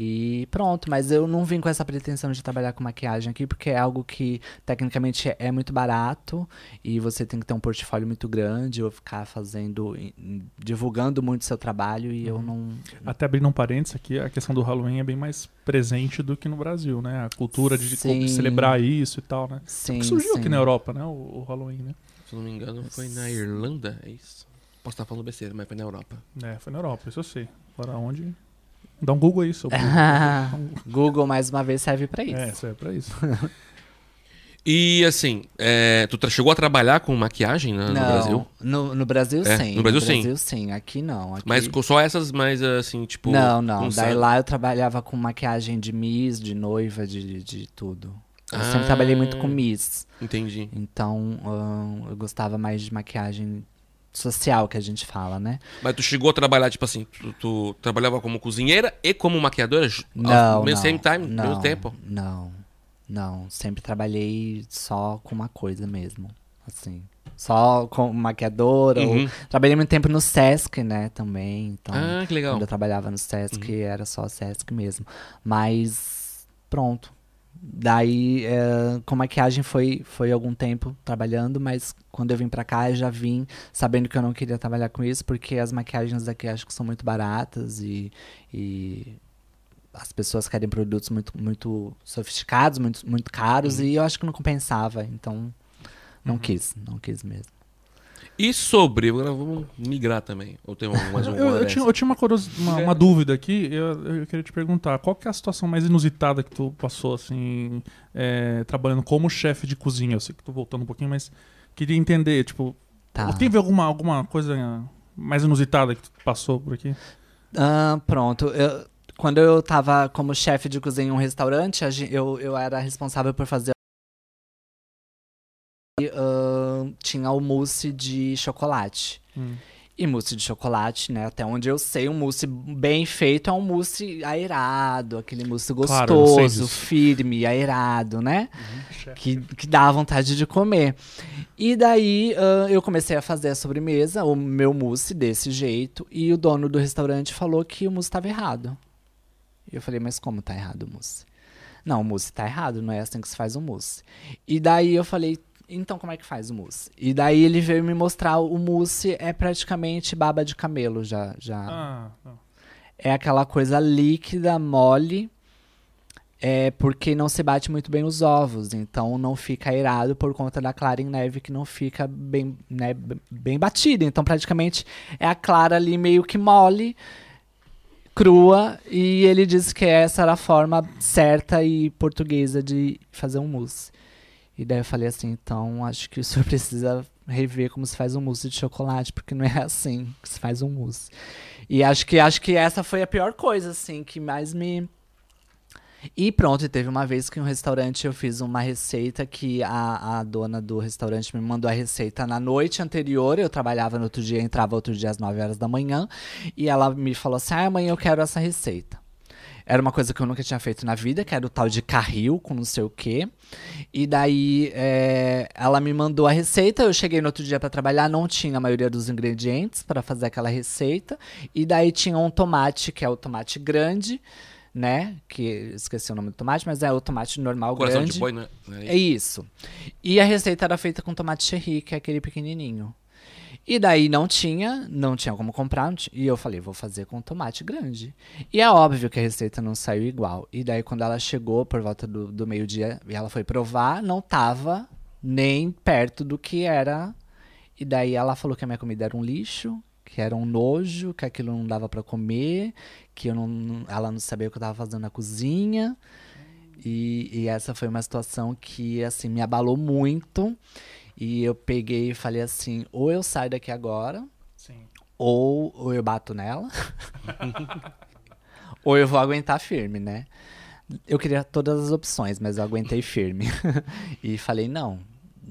E pronto, mas eu não vim com essa pretensão de trabalhar com maquiagem aqui, porque é algo que tecnicamente é muito barato e você tem que ter um portfólio muito grande ou ficar fazendo, divulgando muito seu trabalho e uhum. eu não. Até abrindo um parênteses aqui, a questão do Halloween é bem mais presente do que no Brasil, né? A cultura de sim. celebrar isso e tal, né? Sim, surgiu sim. aqui na Europa, né? O, o Halloween, né? Se não me engano, foi na Irlanda, é isso? Posso estar falando besteira, mas foi na Europa. É, foi na Europa, isso eu sei. Agora onde? Dá um Google aí sobre. [laughs] Google, mais uma vez, serve para isso. É, serve para isso. E assim, é, tu chegou a trabalhar com maquiagem né, no não, Brasil? No, no Brasil, É, sim. no Brasil, sim. Brasil, sim. Aqui não. Aqui... Mas com só essas, mais assim, tipo. não, não. Daí lá eu trabalhava com maquiagem de Miss, de noiva, de, de tudo. Eu Ah. sempre trabalhei muito com Miss. Entendi. Então, ahn, eu gostava mais de maquiagem social, que a gente fala, né? Mas tu chegou a trabalhar, tipo assim, tu, tu trabalhava como cozinheira e como maquiadora? Não, mesmo same time, não, mesmo tempo? Não, não. Sempre trabalhei só com uma coisa mesmo, assim. Só com maquiadora. ou- Uhum. Trabalhei muito tempo no Sesc, né, também. Então, Ah, que legal. quando eu trabalhava no Sesc, era só Sesc mesmo. Mas, pronto. Daí, eh, com maquiagem foi, foi algum tempo trabalhando, mas quando eu vim pra cá, eu já vim sabendo que eu não queria trabalhar com isso, porque as maquiagens daqui acho que são muito baratas e, e as pessoas querem produtos muito, muito sofisticados, muito, muito caros, e eu acho que não compensava. Então, não quis, não quis mesmo. E sobre, agora vamos migrar também. Ou tem mais [laughs] Eu, um eu tinha, eu tinha uma, uma, uma dúvida aqui, eu, eu queria te perguntar, qual que é a situação mais inusitada que tu passou, assim, é, trabalhando como chefe de cozinha? Eu sei que tô voltando um pouquinho, mas queria entender, tipo, Tá. teve alguma, alguma coisa mais inusitada que tu passou por aqui? Ah, pronto. Eu- quando eu tava como chefe de cozinha em um restaurante, eu, eu era responsável por fazer. E, tinha o mousse de chocolate. Hum. E mousse de chocolate, né? Até onde eu sei, um mousse bem feito é um mousse aerado, aquele mousse Claro, gostoso, disso. firme, aerado, né? que, que dá vontade de comer. E daí ah, eu comecei a fazer a sobremesa, o meu mousse desse jeito, e o dono do restaurante falou que o mousse estava errado. E eu falei, mas como tá errado o mousse? Não, o mousse tá errado, não é assim que se faz o mousse. E daí eu falei, então como é que faz o mousse? E daí ele veio me mostrar, o mousse é praticamente baba de camelo já. já Ah, é aquela coisa líquida, mole, é porque não se bate muito bem os ovos, então não fica aerado por conta da clara em neve que não fica bem, né, bem batida. Então praticamente é a clara ali meio que mole, crua, e ele disse que essa era a forma certa e portuguesa de fazer um mousse. E daí eu falei assim, então acho que o senhor [laughs] precisa rever como se faz um mousse de chocolate, porque não é assim que se faz um mousse. E acho que acho que essa foi a pior coisa, assim, que mais me. E pronto, teve uma vez que em um restaurante eu fiz uma receita que a, a dona do restaurante me mandou a receita na noite anterior. Eu trabalhava no outro dia, entrava outro dia às 9 horas da manhã. E ela me falou assim: ah, amanhã eu quero essa receita. Era uma coisa que eu nunca tinha feito na vida, que era o tal de carril com não sei o quê. E daí é, ela me mandou a receita. Eu cheguei no outro dia para trabalhar, não tinha a maioria dos ingredientes para fazer aquela receita. E daí tinha um tomate, que é o tomate grande, né? Que esqueci o nome do tomate, mas é o tomate normal Coração grande. de boi, né? É isso. E a receita era feita com tomate cherry, que é aquele pequenininho. E daí não tinha, não tinha como comprar. não ti- E eu falei, vou fazer com tomate grande. E é óbvio que a receita não saiu igual. E daí quando ela chegou por volta do, do meio-dia e ela foi provar, não tava nem perto do que era. E daí ela falou que a minha comida era um lixo, que era um nojo, que aquilo não dava pra comer, que eu não- ela não sabia o que eu tava fazendo na cozinha. E, e essa foi uma situação que, assim, me abalou muito. E eu peguei e falei assim, ou eu saio daqui agora, ou, ou eu bato nela, [laughs] ou eu vou aguentar firme, né? Eu queria todas as opções, mas eu aguentei firme. [laughs] e falei, não.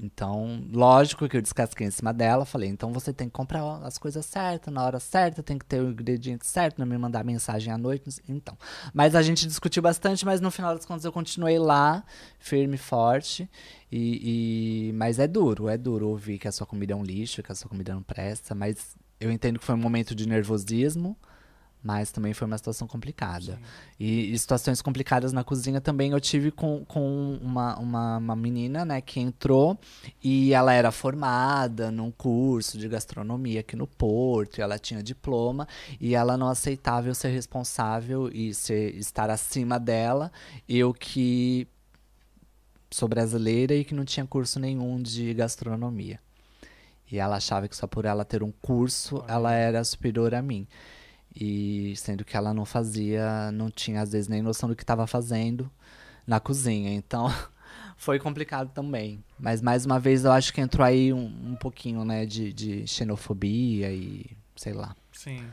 Então, lógico que eu descasquei em cima dela. Falei, então você tem que comprar as coisas certas, na hora certa, tem que ter o ingrediente certo, não me mandar mensagem à noite. Então. Mas a gente discutiu bastante, mas no final das contas eu continuei lá, firme e forte. E, e- Mas é duro, é duro ouvir que a sua comida é um lixo, que a sua comida não presta. Mas eu entendo que foi um momento de nervosismo. Mas também foi uma situação complicada. E, e situações complicadas na cozinha também eu tive com, com uma, uma, uma menina, né, que entrou e ela era formada num curso de gastronomia aqui no Porto, e ela tinha diploma, e ela não aceitava eu ser responsável e ser, estar acima dela, eu que sou brasileira e que não tinha curso nenhum de gastronomia. E ela achava que só por ela ter um curso, ela era superior a mim. E sendo que ela não fazia, não tinha às vezes nem noção do que estava fazendo na cozinha. Então, [laughs] foi complicado também. Mas mais uma vez eu acho que entrou aí um, um pouquinho, né, de, de xenofobia e sei lá. Sim.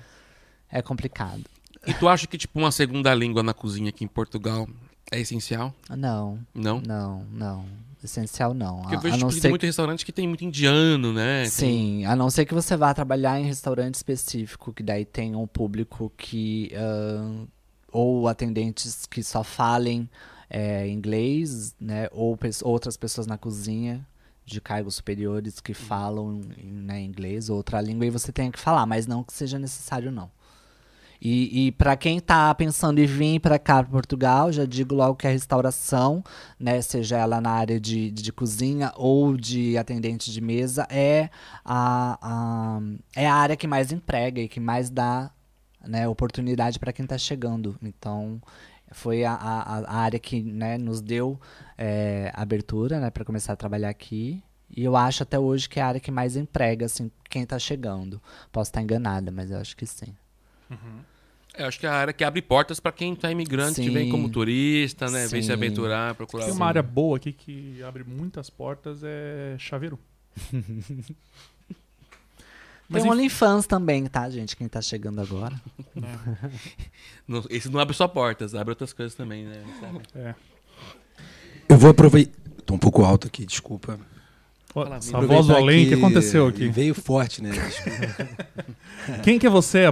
É complicado. E tu acha que, tipo, uma segunda língua na cozinha aqui em Portugal é essencial? Não, Não? não, não. Essencial não. Porque eu vejo a não tipo, ser tem muito restaurante que tem muito indiano, né? Tem- Sim, a não ser que você vá trabalhar em restaurante específico, que daí tem um público que. ahn, ou atendentes que só falem é, inglês, né? Ou pes- outras pessoas na cozinha de cargos superiores que falam né, inglês ou outra língua e você tem que falar, mas não que seja necessário, não. E, e para quem tá pensando em vir para cá, para Portugal, já digo logo que a restauração, né, seja ela na área de, de cozinha ou de atendente de mesa, é a, a, é a área que mais emprega e que mais dá né, oportunidade para quem está chegando. Então, foi a, a, a área que né, nos deu é, abertura né, para começar a trabalhar aqui. E eu acho até hoje que é a área que mais emprega assim, quem está chegando. Posso estar enganada, mas eu acho que sim. É, eu acho que é a área que abre portas pra quem tá imigrante, que vem Sim. como turista, né? Vem se Sim. aventurar, procurar. Tem uma área boa aqui que abre muitas portas, é chaveiro. [laughs] Mas Tem um OnlyFans também, tá, gente? Quem tá chegando agora. [laughs] né, Não- esse não abre só portas, abre outras coisas também, né? É. Eu vou aproveitar. Tô um pouco alto aqui, desculpa. Essa voz além, o que aconteceu aqui? Veio forte, né? [laughs] Quem que é você?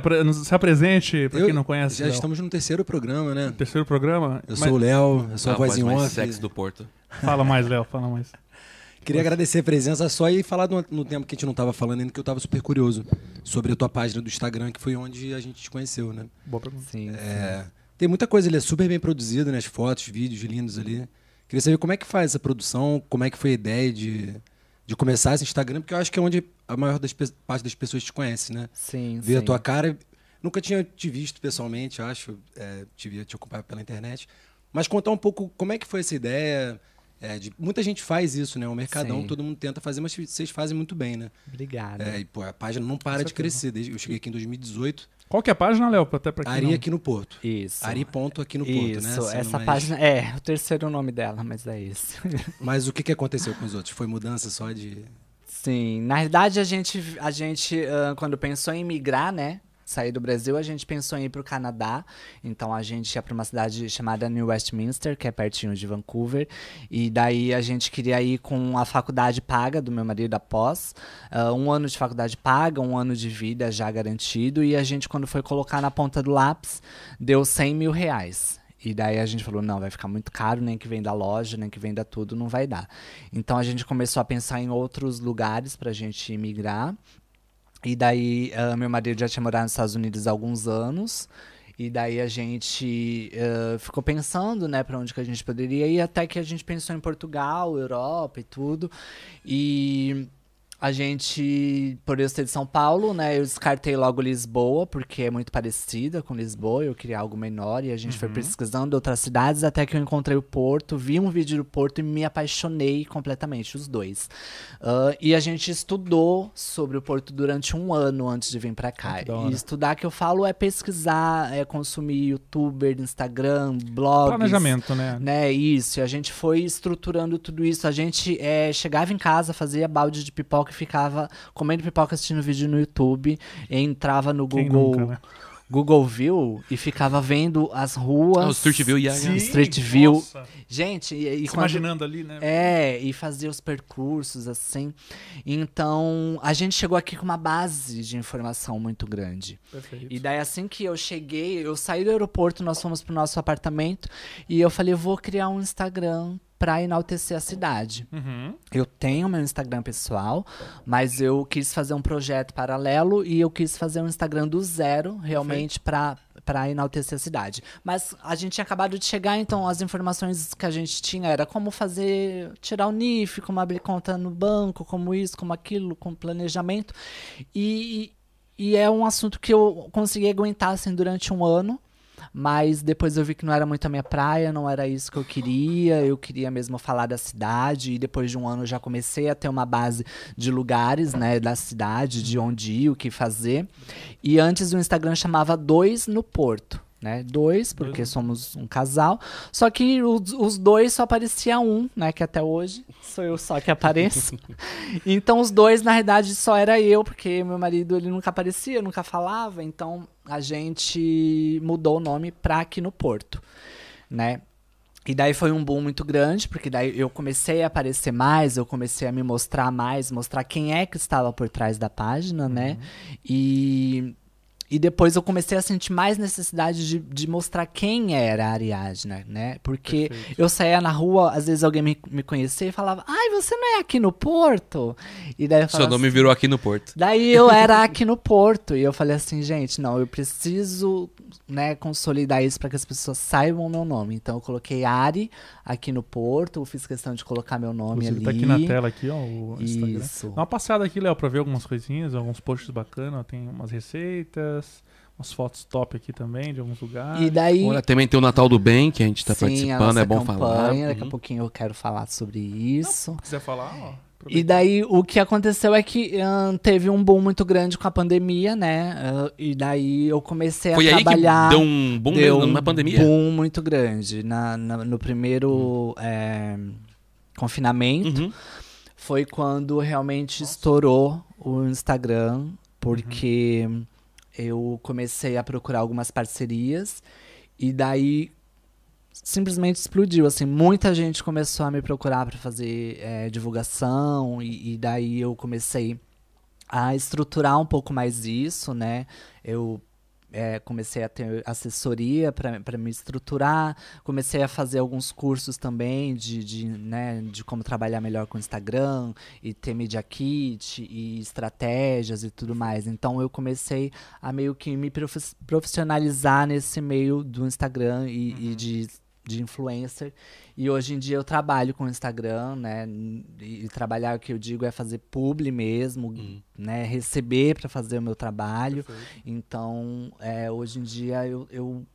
Se apresente, pra Eu- quem não conhece. Já Léo. estamos no terceiro programa, né? Terceiro programa. Eu Mas- sou o Léo, eu sou Ah, a voz em off. sexy do Porto. Fala mais, Léo, fala mais. [laughs] Queria agradecer a presença só e falar no, no tempo que a gente não tava falando ainda, que eu tava super curioso sobre a tua página do Instagram, que foi onde a gente te conheceu, né? Boa pergunta. Sim. É, tem muita coisa, ele é super bem produzido, né? As fotos, vídeos lindos ali. Queria saber como é que faz essa produção, como é que foi a ideia de, de começar esse Instagram, porque eu acho que é onde a maior das, parte das pessoas te conhece, né? Sim, Ver a tua cara. Nunca tinha te visto pessoalmente, acho. É, te via te acompanhar pela internet. Mas contar um pouco como é que foi essa ideia. É, de- muita gente faz isso, né? O mercadão, Sim. todo mundo tenta fazer, mas vocês fazem muito bem, né? Obrigada. É, e, pô, a página não para de crescer. Desde, eu cheguei aqui em 2018. Qual que é a página, Léo? Até pra Ari não... aqui no Porto. Isso. Ari ponto aqui no Porto, Isso, né? Sendo essa mais- página. É, o terceiro nome dela, mas é esse. [laughs] Mas o que, que aconteceu com os outros? Foi mudança só de. Sim, na verdade a gente, a gente ah, quando pensou em migrar, né? Sair do Brasil, a gente pensou em ir para o Canadá. Então a gente ia para uma cidade chamada New Westminster, que é pertinho de Vancouver. E daí a gente queria ir com a faculdade paga do meu marido após. ah, um ano de faculdade paga, um ano de vida já garantido. E a gente, quando foi colocar na ponta do lápis, deu 100 mil reais. E daí a gente falou, não, vai ficar muito caro, nem que venda loja, nem que venda tudo, não vai dar. Então a gente começou a pensar em outros lugares pra gente imigrar. E daí ah, meu marido já tinha morado nos Estados Unidos há alguns anos. E daí a gente ah, ficou pensando, né, para onde que a gente poderia ir, até que a gente pensou em Portugal, Europa e tudo. E a gente, por eu ser de São Paulo, né, eu descartei logo Lisboa, porque é muito parecida com Lisboa, eu queria algo menor, e a gente foi pesquisando outras cidades, até que eu encontrei o Porto, vi um vídeo do Porto e me apaixonei completamente, os dois. Ah, e a gente estudou sobre o Porto durante um ano antes de vir pra cá. Ah, hora. e estudar que eu falo é pesquisar, é consumir youtuber, Instagram, blogs Planejamento, né? né, isso. E a gente foi estruturando tudo isso. A gente eh, chegava em casa, fazia balde de pipoca e ficava comendo pipoca assistindo vídeo no YouTube. E entrava no Quem Google, nunca, né? Google View e ficava vendo as ruas. Ah, o Street View e a... Sim. Street View. Nossa. Gente, e, e Se quando- imaginando ali, né? é, e fazia os percursos assim. Então, a gente chegou aqui com uma base de informação muito grande. Perfeito. E daí, assim que eu cheguei, eu saí do aeroporto, nós fomos pro nosso apartamento e eu falei, eu vou criar um Instagram pra enaltecer a cidade. Uhum. Eu tenho meu Instagram pessoal, mas eu quis fazer um projeto paralelo e eu quis fazer um Instagram do zero, realmente, pra para enaltecer a cidade. Mas a gente tinha acabado de chegar, então as informações que a gente tinha era como fazer, tirar o NIF, como abrir conta no banco, como isso, como aquilo, com planejamento. E, e é um assunto que eu consegui aguentar assim, durante um ano. Mas depois eu vi que não era muito a minha praia, não era isso que eu queria. Eu queria mesmo falar da cidade. E depois de um ano eu já comecei a ter uma base de lugares, né, da cidade, de onde ir, o que fazer. E antes o Instagram chamava Dois no Porto. né? Dois, porque somos um casal. Só que os, os dois só aparecia um, né? Que até hoje sou eu só que apareço. [laughs] então os dois, na verdade, só era eu, porque meu marido ele nunca aparecia, nunca falava. Então a gente mudou o nome pra aqui no Porto, né? E daí foi um boom muito grande, porque daí eu comecei a aparecer mais, eu comecei a me mostrar mais, mostrar quem é que estava por trás da página, né? E, e depois eu comecei a sentir mais necessidade de, de mostrar quem era a Ariadna, né? Porque Perfeito. eu saía na rua, às vezes alguém me, me conhecia e falava, ai, você não é aqui no Porto? E daí eu Seu nome assim, virou aqui no Porto. Daí eu [laughs] era aqui no Porto e eu falei assim, gente, não, eu preciso, né, consolidar isso para que as pessoas saibam o meu nome. Então eu coloquei Ari aqui no Porto, eu fiz questão de colocar meu nome Inclusive, ali. tá aqui na tela aqui, ó, o Instagram. Isso. Dá uma passada aqui, Léo, pra ver algumas coisinhas, alguns posts bacanas. ó, Tem umas receitas, umas fotos top aqui também, de alguns lugares. E daí Olha, também tem o Natal do Bem, que a gente tá sim, a participando, nossa é bom campanha, falar. Daqui a Uhum. pouquinho eu quero falar sobre isso. Se quiser falar, ó. E daí o que aconteceu é que ahn, teve um boom muito grande com a pandemia, né? Ah, e daí eu comecei Foi a aí trabalhar. que deu um boom deu mesmo, um na pandemia? boom muito grande. Na, na- no primeiro é, confinamento Uhum. foi quando realmente estourou o Instagram, porque eu comecei a procurar algumas parcerias e daí simplesmente explodiu, assim, muita gente começou a me procurar para fazer é, divulgação e, e daí eu comecei a estruturar um pouco mais isso, né? Eu é, comecei a ter assessoria para me estruturar, comecei a fazer alguns cursos também de, de, né, de como trabalhar melhor com o Instagram e ter media kit e estratégias e tudo mais. Então eu comecei a meio que me profi- profissionalizar nesse meio do Instagram e, e de, de influencer. E hoje em dia eu trabalho com o Instagram, né? E, trabalhar o que eu digo é fazer publi mesmo, Uhum. né? Receber para fazer o meu trabalho. Perfeito. Então, é, hoje em dia eu, eu,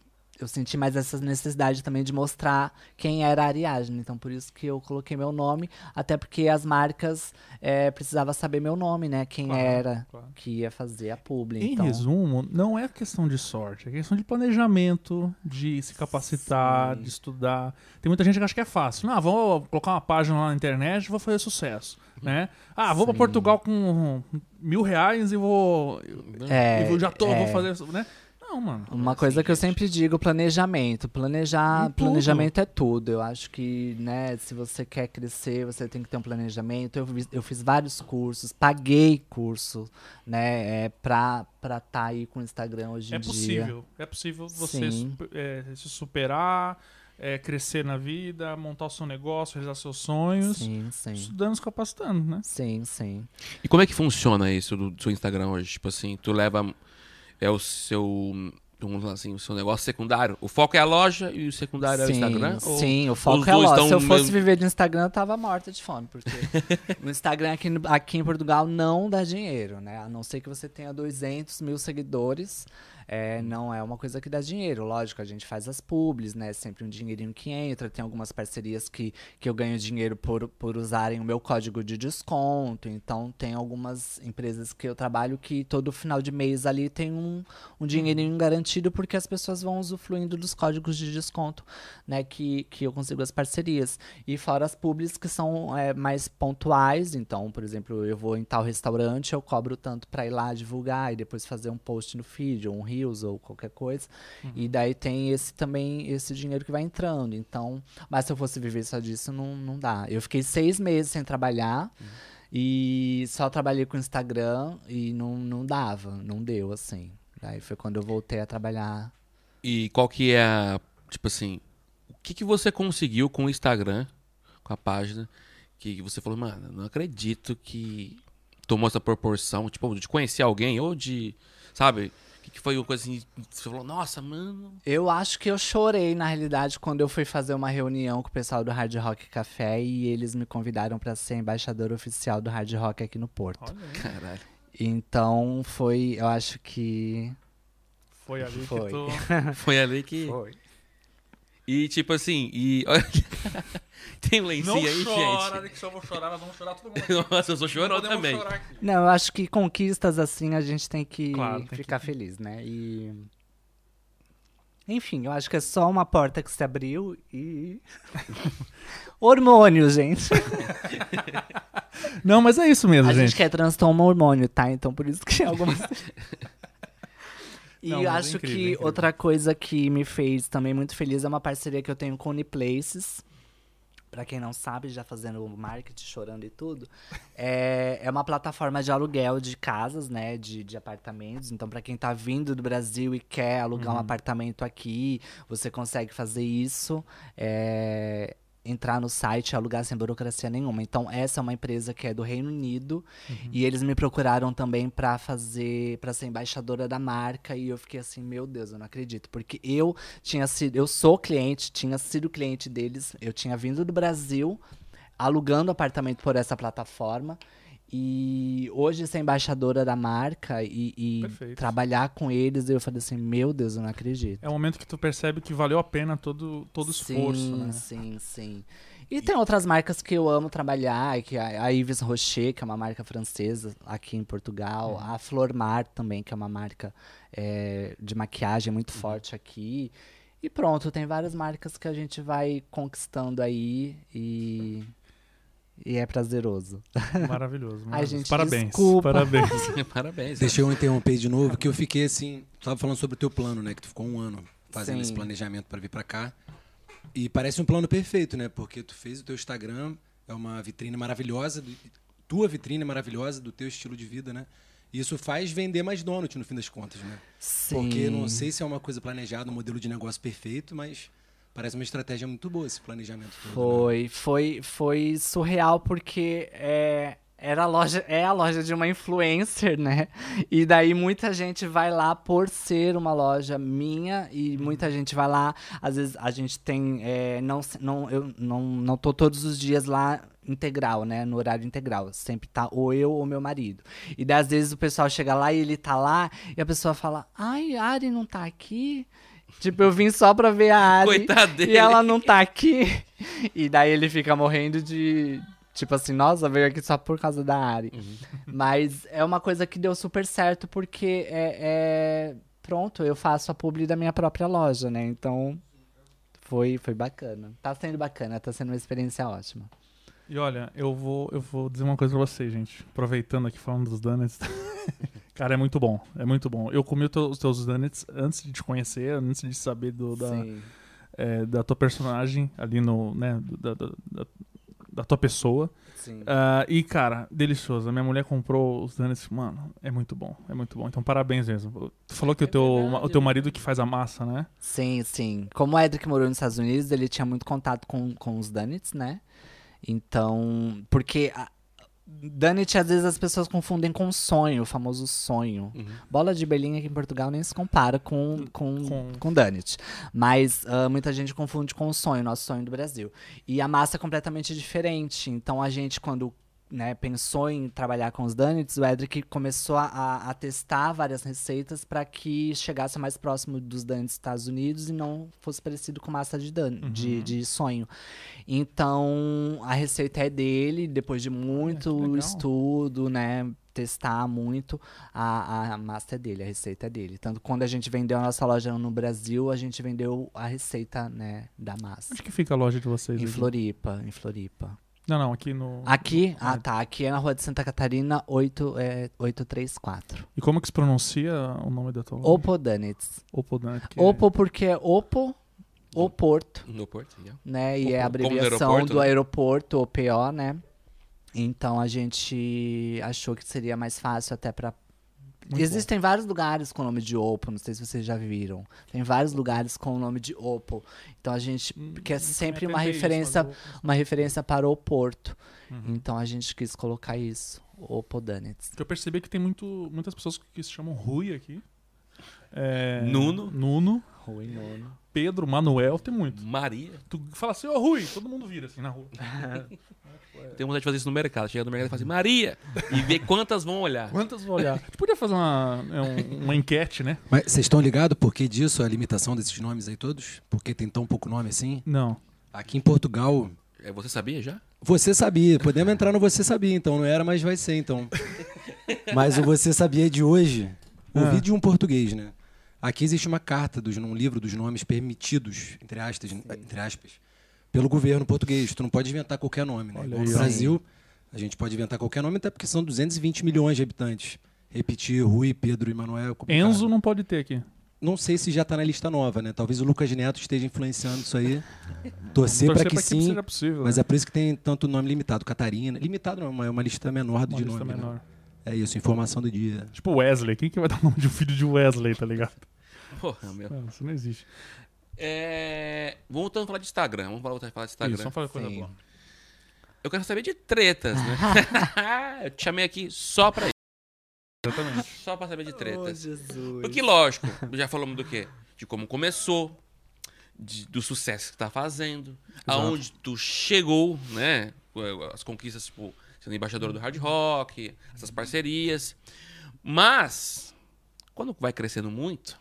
eu senti mais essa necessidade também de mostrar quem era a Ariadne. Então, por isso que eu coloquei meu nome, até porque as marcas é, precisavam saber meu nome, né? Quem Claro, era claro. que ia fazer a publi. Em então, resumo, não é questão de sorte, é questão de planejamento, de se capacitar, Sim. de estudar. Tem muita gente que acha que é fácil. Não, vou colocar uma página lá na internet e vou fazer sucesso. Né? Ah, vou para. Portugal com mil reais e vou. É, e vou já tô, é. vou fazer. Né? Não, mano. Uma Assim, coisa que eu sempre digo, planejamento. Planejar, planejamento é tudo. Eu acho que, né, se você quer crescer, você tem que ter um planejamento. Eu, eu fiz vários cursos, paguei curso, né, é, pra estar tá aí com o Instagram hoje em É dia. possível. É possível você é, se superar, é, crescer na vida, montar o seu negócio, realizar seus sonhos. Sim, sim. Estudando, se capacitando, né? Sim, sim. E como é que funciona isso do, do seu Instagram hoje? Tipo assim, tu leva. É o seu. Vamos lá assim, o seu negócio secundário. O foco é a loja e o secundário é o sim, Instagram? Sim, o foco é logo. estão Se eu fosse mesmo- viver de Instagram, eu tava morta de fome, porque [laughs] o Instagram aqui, aqui em Portugal não dá dinheiro, né? A não ser que você tenha 200 mil seguidores, é, não é uma coisa que dá dinheiro. Lógico, a gente faz as publis, né? Sempre um dinheirinho que entra. Tem algumas parcerias que, que eu ganho dinheiro por, por usarem o meu código de desconto. Então, tem algumas empresas que eu trabalho que todo final de mês ali tem um, um dinheirinho garantido porque as pessoas vão usufruindo dos códigos de desconto, né? Que, que eu consigo as parcerias. E fora as publis que são é, mais pontuais. Então, por exemplo, eu vou em tal restaurante, eu cobro tanto para ir lá divulgar e depois fazer um post no feed ou um reels ou qualquer coisa. E daí tem esse também, esse dinheiro que vai entrando. Então, mas se eu fosse viver só disso, não, não dá. Eu fiquei seis meses sem trabalhar. E só trabalhei com Instagram e não, não dava, não deu, assim. Daí foi quando eu voltei a trabalhar. E qual que é a. Tipo assim, o que, que você conseguiu com o Instagram, com a página, que você falou, mano, não acredito que tomou essa proporção, tipo, de conhecer alguém ou de. Sabe? Que, que foi uma coisa assim. Você falou, nossa, mano. Eu acho que eu chorei, na realidade, quando eu fui fazer uma reunião com o pessoal do Hard Rock Café e eles me convidaram para ser embaixador oficial do Hard Rock aqui no Porto. Olha aí. Caralho. Então foi, eu acho que. Foi ali Foi. que tu. [laughs] [laughs] Foi ali que. Foi. E tipo assim, e. [laughs] Tem um lencinho Não aí, chora, gente. que se eu vou chorar, nós vamos chorar todo mundo. [laughs] Nossa, eu sou chorão também. Não, eu acho que conquistas assim a gente tem que Claro, tem ficar que- feliz, né? E Enfim, eu acho que é só uma porta que se abriu e. [laughs] hormônio, gente. Não, mas é isso mesmo, A gente. gente quer transtorno hormônio, tá? Então por isso que algumas. E Não, é acho incrível, que incrível. outra coisa que me fez também muito feliz é uma parceria que eu tenho com o Uniplaces. Pra quem não sabe, já fazendo marketing, chorando e tudo, [laughs] é, é uma plataforma de aluguel de casas, né, de, de apartamentos. Então, pra quem tá vindo do Brasil e quer alugar Uhum. um apartamento aqui, você consegue fazer isso. é, entrar no site e alugar sem burocracia nenhuma. Então, essa é uma empresa que é do Reino Unido Uhum. e eles me procuraram também pra fazer, para ser embaixadora da marca e eu fiquei assim, meu Deus, eu não acredito, porque eu tinha sido, eu sou cliente, tinha sido cliente deles, eu tinha vindo do Brasil alugando apartamento por essa plataforma. E hoje ser embaixadora da marca e, e trabalhar com eles, eu falei assim, meu Deus, eu não acredito. É o momento que tu percebe que valeu a pena todo, todo o esforço, sim, né? Sim, sim. E tem outras marcas que eu amo trabalhar, que é a Yves Rocher, que é uma marca francesa aqui em Portugal, Uhum. a Flor Mar também, que é uma marca é, de maquiagem muito Uhum. forte aqui. E pronto, tem várias marcas que a gente vai conquistando aí e, e é prazeroso. Maravilhoso. [laughs] Ai, maravilhoso. gente, parabéns. desculpa. Parabéns. [laughs] Parabéns. Deixa eu interromper de novo, que eu fiquei assim. Tu tava falando sobre o teu plano, né? Que tu ficou um ano fazendo Sim. esse planejamento pra vir pra cá. E parece um plano perfeito, né? Porque tu fez o teu Instagram, é uma vitrine maravilhosa, do- tua vitrine maravilhosa do teu estilo de vida, né? E isso faz vender mais donut no fim das contas, né? Sim. Porque não sei se é uma coisa planejada, um modelo de negócio perfeito, mas parece uma estratégia muito boa esse planejamento todo. né? Foi, foi, foi surreal porque é, era a loja, é a loja de uma influencer, né? E daí muita gente vai lá por ser uma loja minha e muita gente vai lá. Às vezes a gente tem, é, não, não, eu não, não tô todos os dias lá integral, né? No horário integral. Sempre tá ou eu ou meu marido. E daí, às vezes o pessoal chega lá e ele tá lá e a pessoa fala: Ai, Ari não tá aqui. Tipo, eu vim só pra ver a [laughs] Ari. Coitado dele. E ela não tá aqui. E daí ele fica morrendo de. Tipo assim, nossa, veio aqui só por causa da Ari. Mas é uma coisa que deu super certo porque é, é- Pronto, eu faço a publi da minha própria loja, né? Então. Foi, foi bacana. Tá sendo bacana, tá sendo uma experiência ótima. E olha, eu vou, eu vou dizer uma coisa pra vocês, gente. Aproveitando aqui falando dos donuts. [laughs] Cara, é muito bom. É muito bom. Eu comi os teus donuts antes de te conhecer, antes de saber do, da, é, da tua personagem ali no. né, da, da, da- da tua pessoa. Sim. Ah, e, cara, delicioso. A minha mulher comprou os donuts. Mano, é muito bom. É muito bom. Então, parabéns mesmo. Tu falou que o, teu, verdade, o teu é marido que faz a massa, né? Sim, sim. Como o Edric morou nos Estados Unidos, ele tinha muito contato com, com os Donuts, né? Então, porque a, Donut, às vezes as pessoas confundem com sonho, o famoso sonho. Uhum. Bola de Berlim aqui em Portugal nem se compara com, com, Com- com Donut. Mas ah, muita gente confunde com o sonho, nosso sonho do Brasil. E a massa é completamente diferente. Então a gente, quando né, pensou em trabalhar com os donuts, o Edric começou a- a, testar várias receitas para que chegasse mais próximo dos donuts dos Estados Unidos e não fosse parecido com massa de, dan Uhum. de, de sonho. Então, a receita é dele, depois de muito legal. estudo, né? Testar muito, a, a massa é dele, a receita é dele. Tanto quando a gente vendeu a nossa loja no Brasil, a gente vendeu a receita, né, da massa. Onde que fica a loja de vocês? Em aqui? Floripa, em Floripa. Não, não, aqui no. Aqui? Ah, tá. Aqui é na rua de Santa Catarina, 8, é, 834. E como que se pronuncia o nome da tua loja? Opo Donuts. Opo é- Opo porque é Opo, o Porto, No Porto, yeah. né? E é a Opo, como do abreviação aeroporto, do né? aeroporto, OPO, né? Então a gente achou que seria mais fácil até pra. Muito Existem vários lugares com o nome de Oppo, não sei se vocês já viram. Tem vários lugares com o nome de Oppo. Então a gente Hum, quer nunca me sempre uma isso, referência, mas eu- uma referência para o Porto. Uhum. Então a gente quis colocar isso, Oppo Donuts. Eu percebi que tem muito, muitas pessoas que se chamam Rui aqui. É, Nuno. Nuno. Rui Nono. Pedro, Manuel, tem muito. Maria. Tu fala assim, ô Rui, todo mundo vira assim na rua. [laughs] Tem vontade de fazer isso no mercado. Chega no mercado e fala assim, Maria! E ver quantas vão olhar. Quantas vão olhar? A gente podia fazer uma, é, um- uma enquete, né? Mas vocês estão ligados por que disso, a limitação desses nomes aí todos? Porque tem tão pouco nome assim? Não. Aqui em Portugal, É, Você sabia já? você sabia. Podemos entrar no Você Sabia, então. Não era, mas vai ser, então. [laughs] Mas o Você Sabia de hoje, ouvi Ah. de um português, né? Aqui existe uma carta dos, num livro dos nomes permitidos, entre aspas, entre aspas, pelo governo português. Tu não pode inventar qualquer nome, né? Olha Igual aí, no. Brasil, a gente pode inventar qualquer nome, até porque são 220 milhões de habitantes. Repetir Rui, Pedro e Manuel é complicado. Enzo não pode ter aqui. Não sei se já está na lista nova, né? Talvez o Lucas Neto esteja influenciando isso aí. [laughs] Torcer para que sim. seja possível. Mas né? é por isso que tem tanto nome limitado. Catarina. Limitado não, é uma- lista menor Uma de lista nome. né? É isso, informação do dia. Tipo Wesley. Quem que vai dar o nome de um filho de Wesley, tá ligado? Porra, meu. Não, isso não existe. É... Voltando a falar de Instagram. Vamos voltar a falar de Instagram. Isso, vamos falar coisa Sim. boa. Eu quero saber de tretas, né? [laughs] eu te chamei aqui só pra isso. Exatamente. Só pra saber de Oh, tretas. Jesus. Porque, lógico, já falamos do quê? De como começou, de- do sucesso que tá fazendo, aonde tu chegou, né? As conquistas, tipo, sendo embaixadora do hard rock, essas parcerias. Mas, quando vai crescendo muito,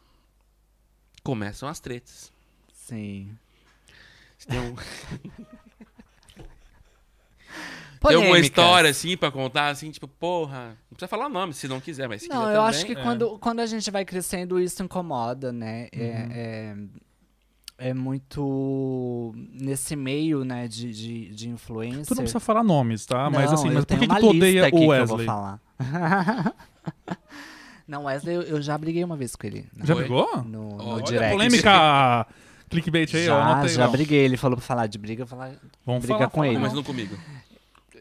começam as tretas. Sim. Tem, um- [laughs] tem Polêmicas. história, assim, pra contar, assim, tipo, porra, não precisa falar nome se não quiser, mas se Não, quiser eu também, acho que é. quando, quando a gente vai crescendo, isso incomoda, né? Uhum. É, é, é muito nesse meio, né, de, de, de influência. Tu não precisa falar nomes, tá? mas Não, assim, eu mas por que, tu odeia o que eu vou Wesley? falar. [laughs] não, Wesley, eu, eu já briguei uma vez com ele. Já Oi? brigou? No, no Olha, direct. Polêmica clickbait aí, ó. Já, Anota aí, já ó. briguei. Ele falou pra falar de briga, eu falar, Vamos briga falar, com fala ele. mas não. não comigo.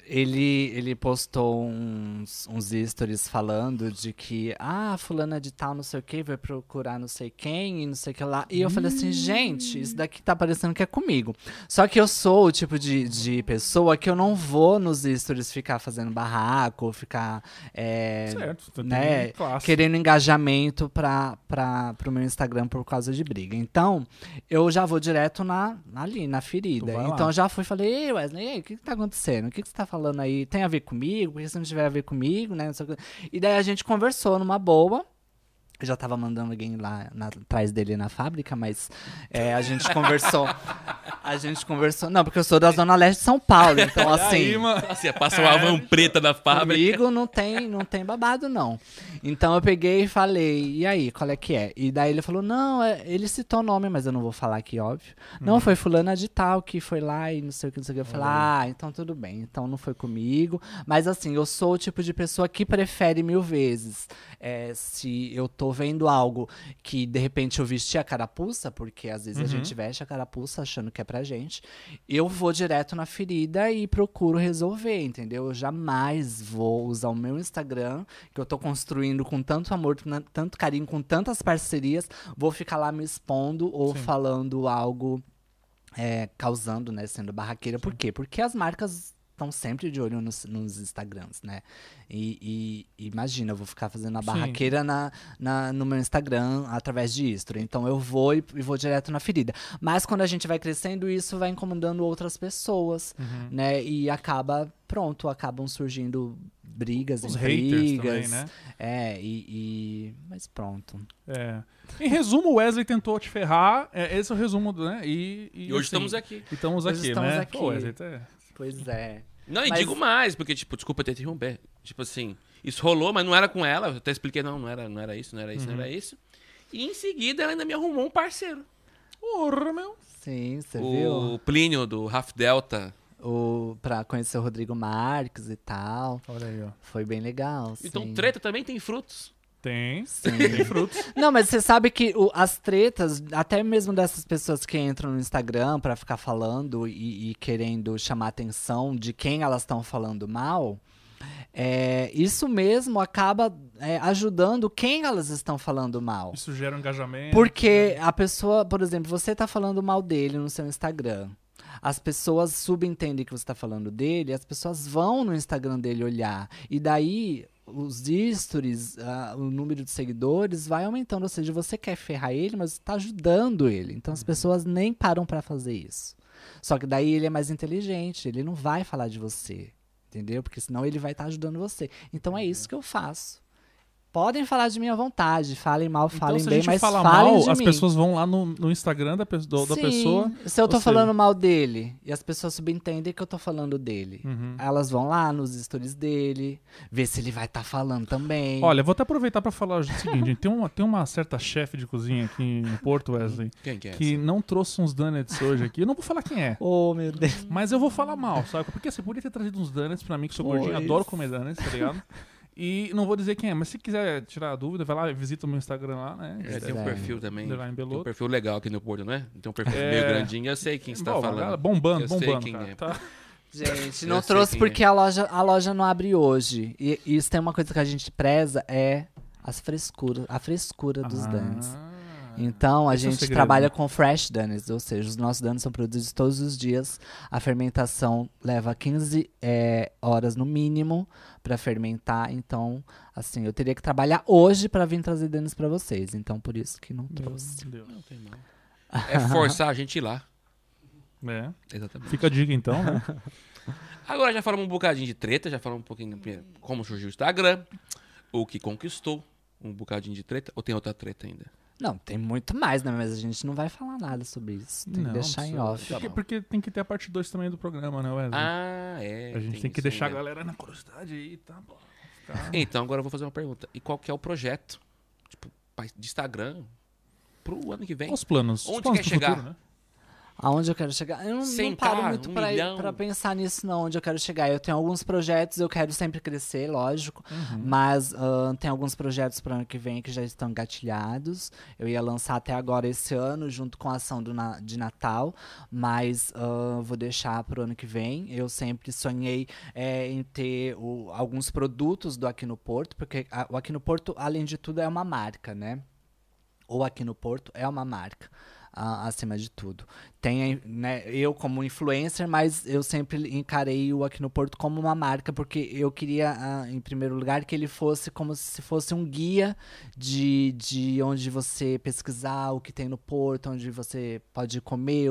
Ele, ele postou uns, uns stories falando de que, ah, fulana de tal, não sei o que, vai procurar não sei quem e não sei o que lá. E eu falei assim, gente, isso daqui tá parecendo que é comigo. Só que eu sou o tipo de, de pessoa que eu não vou nos stories ficar fazendo barraco, ficar é, Certo, né, querendo engajamento para pro meu Instagram por causa de briga. Então, eu já vou direto na, ali, na ferida. Lá. Então, eu já fui e falei, ei, Wesley, o que, que tá acontecendo? O que, que você tá falando aí? Tem a ver comigo? Por que se não tiver a ver comigo, né? E daí a gente conversou numa boa. Eu já tava mandando alguém lá na- atrás dele na fábrica, mas é, a gente conversou. [laughs] A gente conversou. Não, porque eu sou da Zona Leste de São Paulo, então [laughs] assim. Aí, mano. Assim, passa uma van [laughs] preta da fábrica. Comigo não tem, não tem babado, não. Então eu peguei e falei, e aí, qual é que é? E daí ele falou, não, é- ele citou o nome, mas eu não vou falar aqui, óbvio. Não, foi fulana de tal que foi lá e não sei o que, não sei o que. Eu falei, ah, então tudo bem, então não foi comigo. Mas assim, eu sou o tipo de pessoa que prefere mil vezes. é, se eu tô vendo algo que de repente eu vesti a carapuça, porque às vezes a gente veste a carapuça achando que é pra gente, eu vou direto na ferida e procuro resolver, entendeu? Eu jamais vou usar o meu Instagram, que eu tô construindo com tanto amor, com tanto carinho, com tantas parcerias, vou ficar lá me expondo ou Sim. falando algo é, causando, né, sendo barraqueira. Por quê? Porque as marcas estão sempre de olho nos, nos Instagrams, né? E, e imagina, eu vou ficar fazendo a barraqueira na, na- no meu Instagram através de history. Então eu vou e, e vou direto na ferida. Mas quando a gente vai crescendo, isso vai incomodando outras pessoas, Uhum. né? E acaba, pronto, acabam surgindo brigas, Os haters intrigas. também, né? É, e, e- Mas pronto. É. Em resumo, o Wesley tentou te ferrar. É, esse é o resumo, do- né? E, E hoje estamos aqui. E estamos Hoje aqui, estamos né? aqui. Pô, Wesley, tá- Pois é. Não, e Mas- digo mais, porque, tipo, desculpa ter interromper. Tipo assim, isso rolou, mas não era com ela. Eu até expliquei, não, não era, não era isso, não era isso, não Uhum. era isso. E em seguida ela ainda me arrumou um parceiro. Porra, meu. Sim, você viu? O Plínio, do Half Delta. O, pra conhecer o Rodrigo Marques e tal. Olha aí, ó. Foi bem legal. Então, sim. treta também tem frutos. Tem. Sim. Tem frutos. Não, mas você sabe que o- as tretas, até mesmo dessas pessoas que entram no Instagram pra ficar falando e, e querendo chamar atenção de quem elas estão falando mal, é, isso mesmo acaba é, ajudando quem elas estão falando mal. Isso gera um engajamento. Porque a pessoa, por exemplo, você tá falando mal dele no seu Instagram. As pessoas subentendem que você tá falando dele, as pessoas vão no Instagram dele olhar. E daí os stories, o número de seguidores vai aumentando. Ou seja, você quer ferrar ele, mas tá ajudando ele. Então as pessoas nem param pra fazer isso. Só que daí ele é mais inteligente, ele não vai falar de você. Entendeu? Porque senão ele vai estar ajudando você. Então é isso que eu faço. Podem falar de mim à vontade, falem mal, falem então, se bem, a gente mas falar falem mal, de as mim. pessoas vão lá no, no Instagram da, pe- do- da Sim, pessoa. Se eu tô falando seja- mal dele e as pessoas subentendem que eu tô falando dele, Uhum. elas vão lá nos stories dele, ver se ele vai estar falando também. Olha, vou até aproveitar pra falar o seguinte: tem uma, tem uma certa chefe de cozinha aqui em Porto, Wesley, Quem que é que não trouxe uns donuts hoje aqui. Eu não vou falar quem é. [laughs] Oh, meu Deus. Mas eu vou falar mal, sabe? Porque você podia ter trazido uns donuts pra mim, que sou gordinho, adoro comer donuts, tá ligado? E não vou dizer quem é, mas se quiser tirar a dúvida, vai lá, visita o meu Instagram lá, né? É, tem um É. perfil também. Tem um perfil legal aqui no Porto, não é? Tem um perfil É. meio grandinho, eu sei quem você tá Bom, falando. galera, bombando, Eu sei bombando, quem cara, é. tá? Gente, Eu não sei trouxe porque é. a loja, a loja não abre hoje. E isso tem uma coisa que a gente preza, é as frescuras, a frescura dos. Ah. Então, a Esse é gente segredo. trabalha com fresh donuts, ou seja, os nossos donuts são produzidos todos os dias. A fermentação leva 15 é, horas no mínimo para fermentar. Então, assim, eu teria que trabalhar hoje para vir trazer donuts para vocês. Então, por isso que não trouxe. Meu Deus. Não tem mal. [laughs] É forçar a gente ir lá. É. Exatamente. Fica a dica então, né? [laughs] Agora já falamos um bocadinho de treta, já falamos um pouquinho de como surgiu o Instagram, o que conquistou, um bocadinho de treta, ou tem outra treta ainda? Não, tem muito mais, né? Mas a gente não vai falar nada sobre isso. Tem Não, que deixar em off. Porque, porque tem que ter a parte 2 também do programa, né, Wesley? Ah, é. a gente tem, que isso deixar a galera na curiosidade aí, tá? Pô, ficar- [laughs] Então, agora eu vou fazer uma pergunta. E qual que é o projeto, tipo, de Instagram pro ano que vem? Os planos. os Onde planos quer chegar? futuro, né? Aonde eu quero chegar? Eu não, não 100K, paro muito um pra, ir- pra pensar nisso, não, onde eu quero chegar. Eu tenho alguns projetos, eu quero sempre crescer, lógico. Uhum. Mas ahn, tem alguns projetos para ano que vem que já estão engatilhados. Eu ia lançar até agora esse ano, junto com a ação na- de Natal. Mas ahn, vou deixar para o ano que vem. Eu sempre sonhei é, em ter o- alguns produtos do Aqui no Porto, porque a- o Aqui no Porto, além de tudo, é uma marca, né? ou aqui no Porto é uma marca. Ah, acima de tudo. Tem, né, eu como influencer, mas eu sempre encarei o aqui no Porto como uma marca, porque eu queria, ah, em primeiro lugar, que ele fosse como se fosse um guia de, de onde você pesquisar o que tem no Porto, onde você pode comer,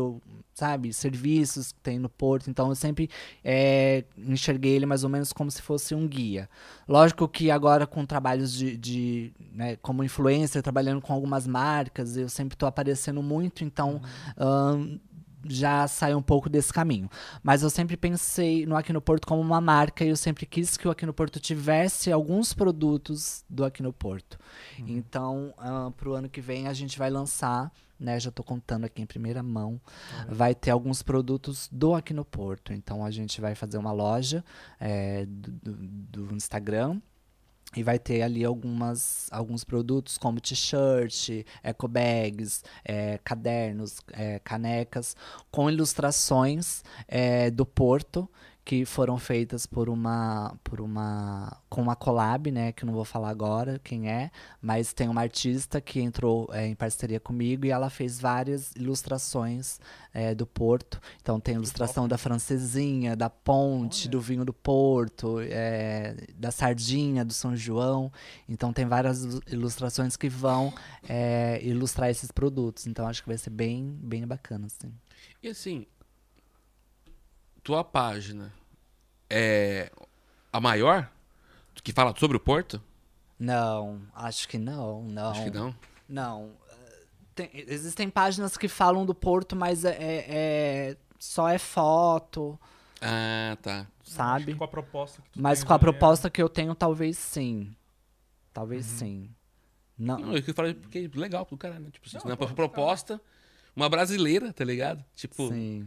sabe, serviços que tem no Porto. Então eu sempre é, enxerguei ele mais ou menos como se fosse um guia. Lógico que agora com trabalhos de, de né, como influencer, trabalhando com algumas marcas, eu sempre estou aparecendo muito, então ahn, já sai um pouco desse caminho. Mas eu sempre pensei no Aqui no Porto como uma marca e eu sempre quis que o Aqui no Porto tivesse alguns produtos do Aqui no Porto. Então, para o ano que vem, a gente vai lançar, né? Já estou contando aqui em primeira mão, vai ter alguns produtos do Aqui no Porto. Então, a gente vai fazer uma loja é, do, do- do Instagram. E vai ter ali algumas, alguns produtos como t-shirt, eco bags, é, cadernos, é, canecas, com ilustrações é, do Porto que foram feitas por uma por uma com uma collab, né, que eu não vou falar agora quem é, mas tem uma artista que entrou é, em parceria comigo e ela fez várias ilustrações é, do Porto. Então tem ilustração da francesinha, da ponte, Olha. do vinho do Porto, é, da sardinha do São João. Então tem várias ilu- ilustrações que vão é, ilustrar esses produtos. Então acho que vai ser bem bem bacana, assim. E assim, tua página é a maior que fala sobre o Porto? Não, acho que não, não. Acho que não. Não. tem- existem páginas que falam do Porto, mas é, é- é- só é foto, Ah, tá. Sabe? Com a proposta que tu Mas com a é- proposta que eu tenho, talvez sim. Talvez Uhum. sim. Não. Não, eu que falei porque é legal pro cara, né? Tipo, assim, Não, na pô, proposta, uma brasileira, tá ligado? Tipo, Sim.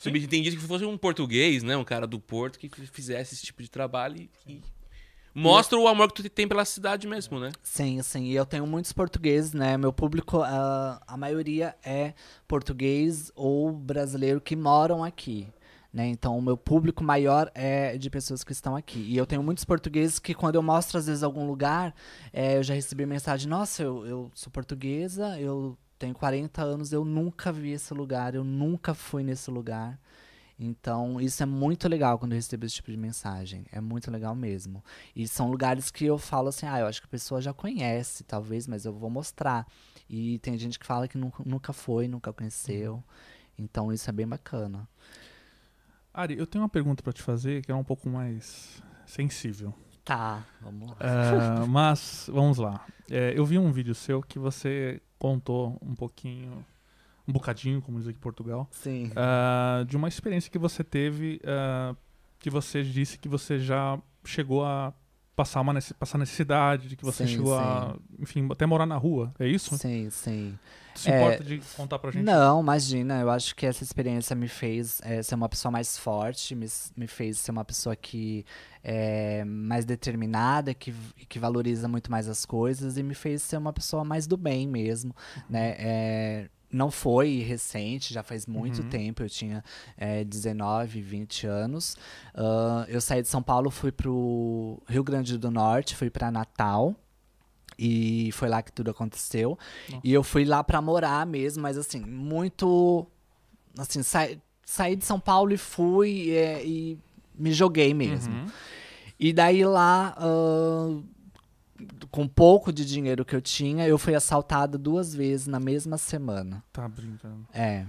Subentendido que fosse um português, né? Um cara do Porto que fizesse esse tipo de trabalho e, e mostra o amor que tu tem pela cidade mesmo, né? Sim, sim. E eu tenho muitos portugueses, né? Meu público, ah, a maioria é português ou brasileiro que moram aqui. Né? Então, o meu público maior é de pessoas que estão aqui. E eu tenho muitos portugueses que, quando eu mostro, às vezes, algum lugar, eh, eu já recebi mensagem: Nossa, eu, eu sou portuguesa, eu tenho 40 anos, eu nunca vi esse lugar, eu nunca fui nesse lugar. Então, isso é muito legal quando eu recebo esse tipo de mensagem. É muito legal mesmo. E são lugares que eu falo assim, ah, eu acho que a pessoa já conhece, talvez, mas eu vou mostrar. E tem gente que fala que nunca, nunca foi, nunca conheceu. Então, isso é bem bacana. Ari, eu tenho uma pergunta pra te fazer que é um pouco mais sensível. Tá, vamos lá. Ah, [laughs] mas, vamos lá. É, eu vi um vídeo seu que você contou um pouquinho, um bocadinho, como diz aqui em Portugal, Sim. ah, de uma experiência que você teve, ah, que você disse que você já chegou a passar uma passar necessidade, de que você Sim, chegou a, enfim, até morar na rua. É isso? Sim, sim. Se É, importa de contar pra gente? Não, imagina. Eu acho que essa experiência me fez é, ser uma pessoa mais forte, me, me fez ser uma pessoa que é mais determinada, que, que valoriza muito mais as coisas e me fez ser uma pessoa mais do bem mesmo, né? É, não foi recente, já faz muito Uhum. tempo. Eu tinha é, 19, 20 anos. Ah, eu saí de São Paulo, fui pro Rio Grande do Norte, fui para Natal. E foi lá que tudo aconteceu. Nossa. E eu fui lá pra morar mesmo, mas assim, muito. Assim, sa saí de São Paulo e fui é, e me joguei mesmo. Uhum. E daí lá, ah, com pouco de dinheiro que eu tinha, eu fui assaltada duas vezes na mesma semana. Tá brincando. É.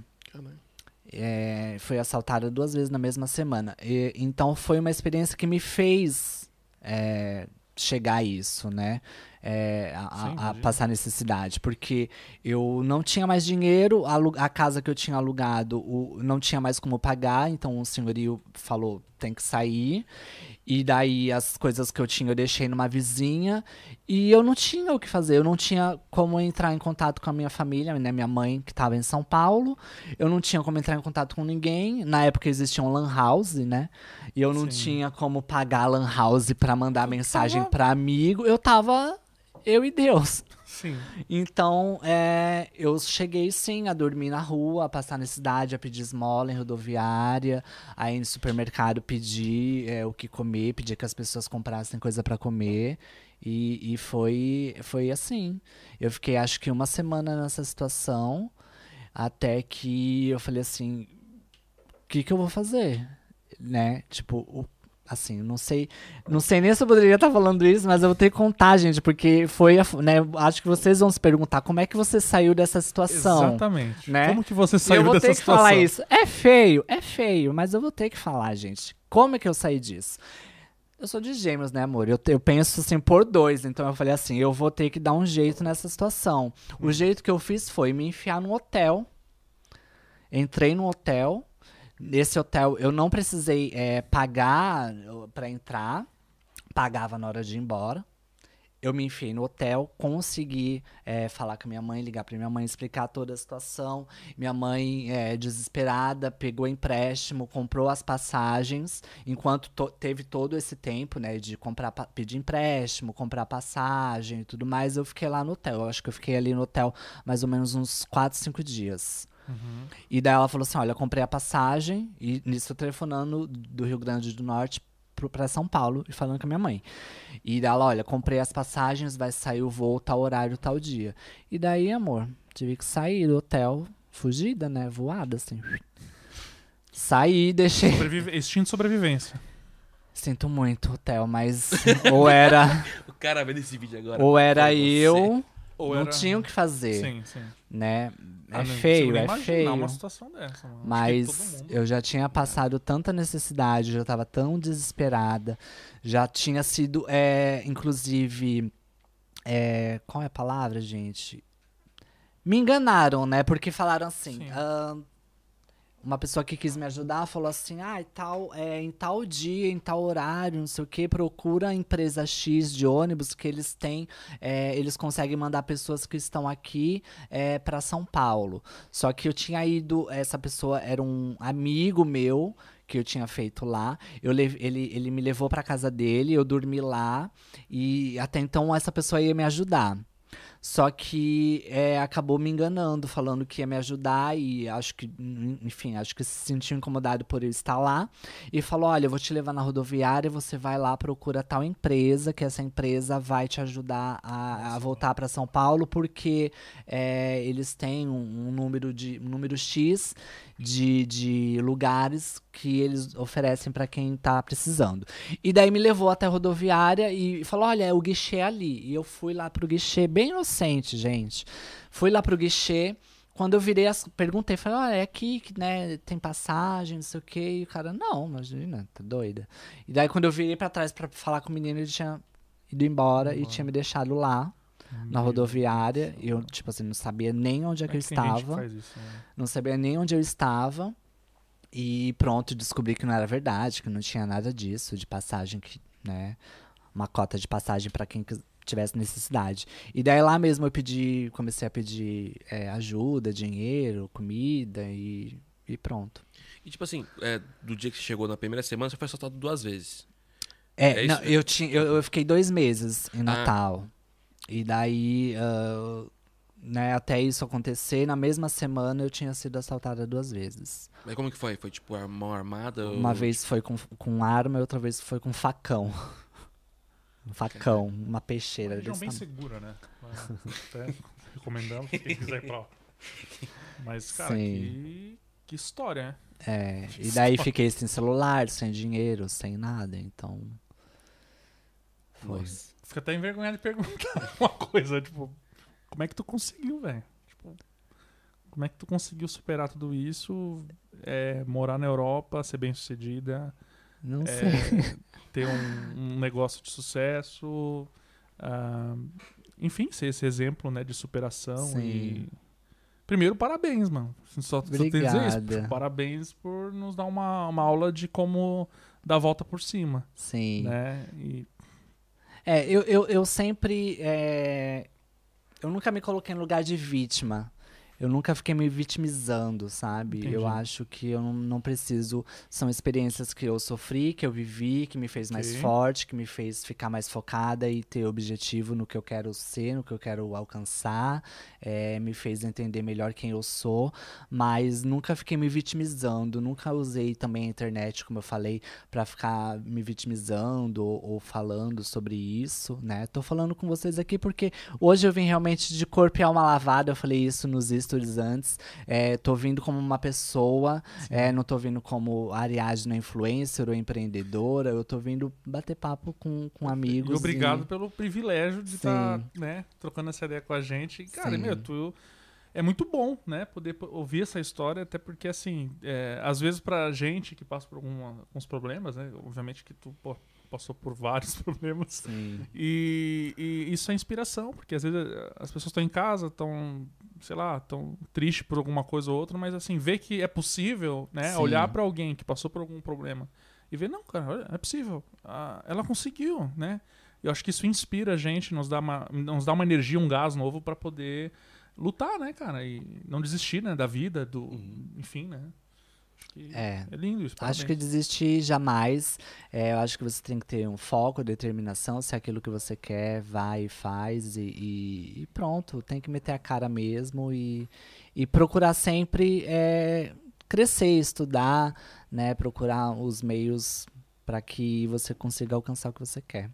É, fui assaltada duas vezes na mesma semana. E- então foi uma experiência que me fez é, chegar a isso, né? É, a- Sim, a, passar necessidade. Porque eu não tinha mais dinheiro, a, a casa que eu tinha alugado o, não tinha mais como pagar, então o senhorio falou: tem que sair. E daí as coisas que eu tinha eu deixei numa vizinha. E eu não tinha o que fazer, eu não tinha como entrar em contato com a minha família, né? Minha mãe, que estava em São Paulo. Eu não tinha como entrar em contato com ninguém. Na época existia um lan house, né? E eu não Sim. tinha como pagar a lan house pra mandar mensagem tava- pra amigo. Eu tava eu e Deus. Sim. Então, é, eu cheguei sim a dormir na rua, a passar necessidade, a pedir esmola em rodoviária, aí no supermercado pedir é, o que comer, pedir que as pessoas comprassem coisa pra comer. E, e foi, foi assim. Eu fiquei acho que uma semana nessa situação, até que eu falei assim: o que, que eu vou fazer? Né? Tipo, o assim, não sei, não sei nem se eu poderia estar falando isso, mas eu vou ter que contar, gente, porque foi, a- né, acho que vocês vão se perguntar como é que você saiu dessa situação. Exatamente. né? Como que você E eu saiu vou dessa ter que situação? falar isso. É feio, é feio, mas eu vou ter que falar, gente. Como é que eu saí disso? Eu sou de gêmeos, né, amor? Eu, eu penso assim por dois, então eu falei assim, eu vou ter que dar um jeito nessa situação. O jeito que eu fiz foi me enfiar num hotel. Entrei no hotel. Nesse hotel eu não precisei é, pagar para entrar. Pagava na hora de ir embora. Eu me enfiei no hotel, consegui é, falar com a minha mãe, ligar pra minha mãe, explicar toda a situação. Minha mãe, é, desesperada, pegou empréstimo, comprou as passagens, enquanto to- teve todo esse tempo, né, de comprar, pedir empréstimo, comprar passagem e tudo mais. Eu fiquei lá no hotel. Eu acho que eu fiquei ali no hotel mais ou menos uns 4, 5 dias. Uhum. E daí ela falou assim: olha, eu comprei a passagem, e nisso eu telefonando do Rio Grande do Norte pra São Paulo e falando com a minha mãe. E daí ela, olha, comprei as passagens, vai sair o voo tal horário, tal dia. E daí, amor, tive que sair do hotel, fugida, né? Voada, assim. Saí, deixei. Sobrevive... De sobrevivência. Sinto muito, hotel, mas ou era, [laughs] O cara vendo esse vídeo agora. ou era eu, Ou não era- tinha o que fazer, Sim, sim. né? É Ah, não consigo feio, é feio. uma situação dessa. mano. Mas eu já tinha passado tanta necessidade, eu já estava tão desesperada, já tinha sido, é, inclusive, é, qual é a palavra, gente? Me enganaram, né? Porque falaram assim, Sim. ah, uma pessoa que quis me ajudar falou assim, ah, tal, é, em tal dia, em tal horário, não sei o que, procura a empresa X de ônibus que eles têm, é, eles conseguem mandar pessoas que estão aqui é, para São Paulo. Só que eu tinha ido, essa pessoa era um amigo meu que eu tinha feito lá. Eu ele, ele me levou para casa dele, eu dormi lá e até então essa pessoa ia me ajudar. Só que é, acabou me enganando, falando que ia me ajudar e acho que, en- enfim, acho que se sentiu incomodado por eu estar lá. E falou: Olha, eu vou te levar na rodoviária, você vai lá, procura tal empresa, que essa empresa vai te ajudar a, a voltar para São Paulo, porque é, eles têm um, um número de um número X de, de lugares que eles oferecem para quem tá precisando. E daí me levou até a rodoviária e falou: olha, é o guichê ali. E eu fui lá pro guichê, bem inocente, gente. Fui lá pro guichê. quando eu virei, as, perguntei, falei, olha, é aqui que né, tem passagem, não sei o quê. E o cara, não, imagina, tá doida. E daí quando eu virei pra trás pra falar com o menino, ele tinha ido embora e tinha me deixado lá. Na rodoviária, e eu, tipo assim, não sabia nem onde é que eu tem gente que estava. isso, né? Não sabia nem onde eu estava. E pronto, descobri que não era verdade, que não tinha nada disso, de passagem, que, né? Uma cota de passagem para quem tivesse necessidade. E daí lá mesmo eu pedi, comecei a pedir é, ajuda, dinheiro, comida e, e pronto. E tipo assim, é, do dia que você chegou na primeira semana, você foi assaltado duas vezes. É, É não, eu, tinha, eu, eu fiquei dois meses em Ah. Natal. E daí, ah, né, até isso acontecer, na mesma semana eu tinha sido assaltada duas vezes. Mas como que foi? Foi tipo a mão armada? Uma ou- vez foi com, com arma e outra vez foi com facão. Um facão, uma peixeira. Uma região bem tamanho. segura, né? Até [laughs] recomendamos quem quiser ir pra lá. Mas, cara, Sim. que, que história, né? É, e daí fiquei sem celular, sem dinheiro, sem nada, então. Foi. Nossa. Fica até envergonhado de perguntar [laughs] uma coisa, tipo, como é que tu conseguiu, velho? Tipo, como é que tu conseguiu superar tudo isso, é, morar na Europa, ser bem sucedida, Não é, sei. ter um, um negócio de sucesso, ah, enfim, ser esse exemplo, né, de superação Sim. e... Primeiro, parabéns, mano. Só, só tenho que dizer isso. Obrigada. Parabéns por nos dar uma, uma aula de como dar a volta por cima, Sim. né? E É, eu, eu, eu sempre. é, Eu nunca me coloquei no lugar de vítima. Eu nunca fiquei me vitimizando, sabe? Entendi. Eu acho que eu não, não preciso. São experiências que eu sofri, que eu vivi, que me fez mais forte, que me fez ficar mais focada e ter objetivo no que eu quero ser, no que eu quero alcançar. é, me fez entender melhor quem eu sou. Mas nunca fiquei me vitimizando. Nunca usei também a internet, como eu falei, pra ficar me vitimizando ou, ou falando sobre isso, né? Tô falando com vocês aqui porque hoje eu vim realmente de corpo e alma lavada. Eu falei isso nos stories antes. É, tô vindo como uma pessoa, é, não tô vindo como Ariadna influencer ou empreendedora. Eu tô vindo bater papo com, com amigos. E obrigado e- pelo privilégio de estar, né, trocando essa ideia com a gente. E, Cara, Sim. meu, tu é muito bom, né, poder ouvir essa história, até porque assim, é, às vezes pra gente que passa por alguma- alguns problemas, né, obviamente que tu pô, passou por vários [laughs] problemas. Sim. E, e isso é inspiração, porque às vezes eh, as pessoas estão em casa, estão, sei lá, estão tristes por alguma coisa ou outra, mas assim, ver que é possível, né? Sim. Olhar pra alguém que passou por algum problema e ver, não, cara, olha, é possível. Ah, ela conseguiu, né? Eu acho que isso inspira a gente, nos dá uma, nos dá uma energia, um gás novo pra poder lutar, né, cara? E não desistir, né, da vida, do, enfim, né? Acho que É. é lindo isso. Acho que parabéns. desistir jamais. É, eu acho que você tem que ter um foco, determinação. Se é aquilo que você quer, vai e faz. E, e- e pronto, tem que meter a cara mesmo e, e procurar sempre é, crescer, estudar, né? Procurar os meios para que você consiga alcançar o que você quer.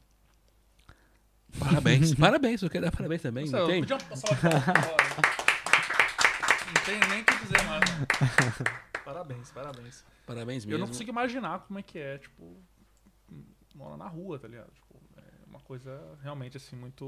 Parabéns. [laughs] parabéns, eu quero dar parabéns também. Nossa, não eu tem? podia passar uma foto agora. Não tem nem o que dizer mais. né? [laughs] Parabéns, parabéns. Parabéns Eu mesmo. não consigo imaginar como é que é, tipo, morar na rua, tá ligado? Tipo, é uma coisa realmente, assim, muito,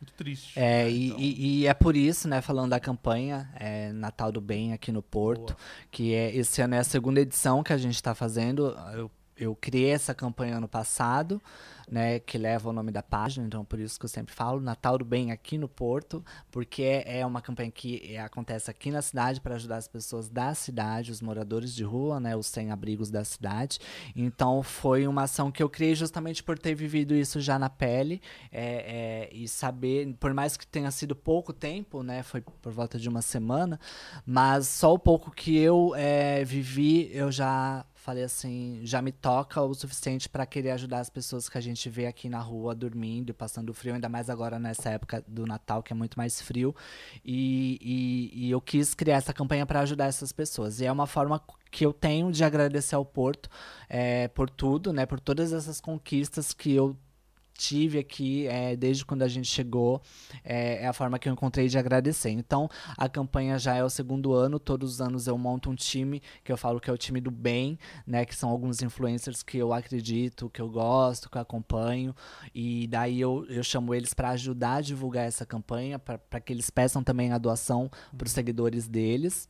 muito triste. É, né? e, Então, e- e é por isso, né, falando da campanha é, Natal do Bem aqui no Porto, Boa. que é esse ano é a segunda edição que a gente está fazendo. Eu, eu criei essa campanha ano passado, né, que leva o nome da página, então por isso que eu sempre falo Natal do Bem aqui no Porto, porque é, uma campanha que é, acontece aqui na cidade para ajudar as pessoas da cidade, os moradores de rua, né, os sem-abrigos da cidade. Então foi uma ação que eu criei justamente por ter vivido isso já na pele é, é, e saber, por mais que tenha sido pouco tempo, né, foi por volta de uma semana, mas só o pouco que eu é, vivi, eu já falei assim, já me toca o suficiente para querer ajudar as pessoas que a gente vê aqui na rua dormindo, passando frio, ainda mais agora nessa época do Natal que é muito mais frio. E, e- e eu quis criar essa campanha para ajudar essas pessoas. E é uma forma que eu tenho de agradecer ao Porto é, por tudo, né, por todas essas conquistas que eu tive aqui é, desde quando a gente chegou. É, é, a forma que eu encontrei de agradecer. Então, a campanha já é o segundo ano. Todos os anos eu monto um time que eu falo que é o time do bem, né? Que são alguns influencers que eu acredito, que eu gosto, que eu acompanho. E daí eu, eu chamo eles para ajudar a divulgar essa campanha, para que eles peçam também a doação para os seguidores deles.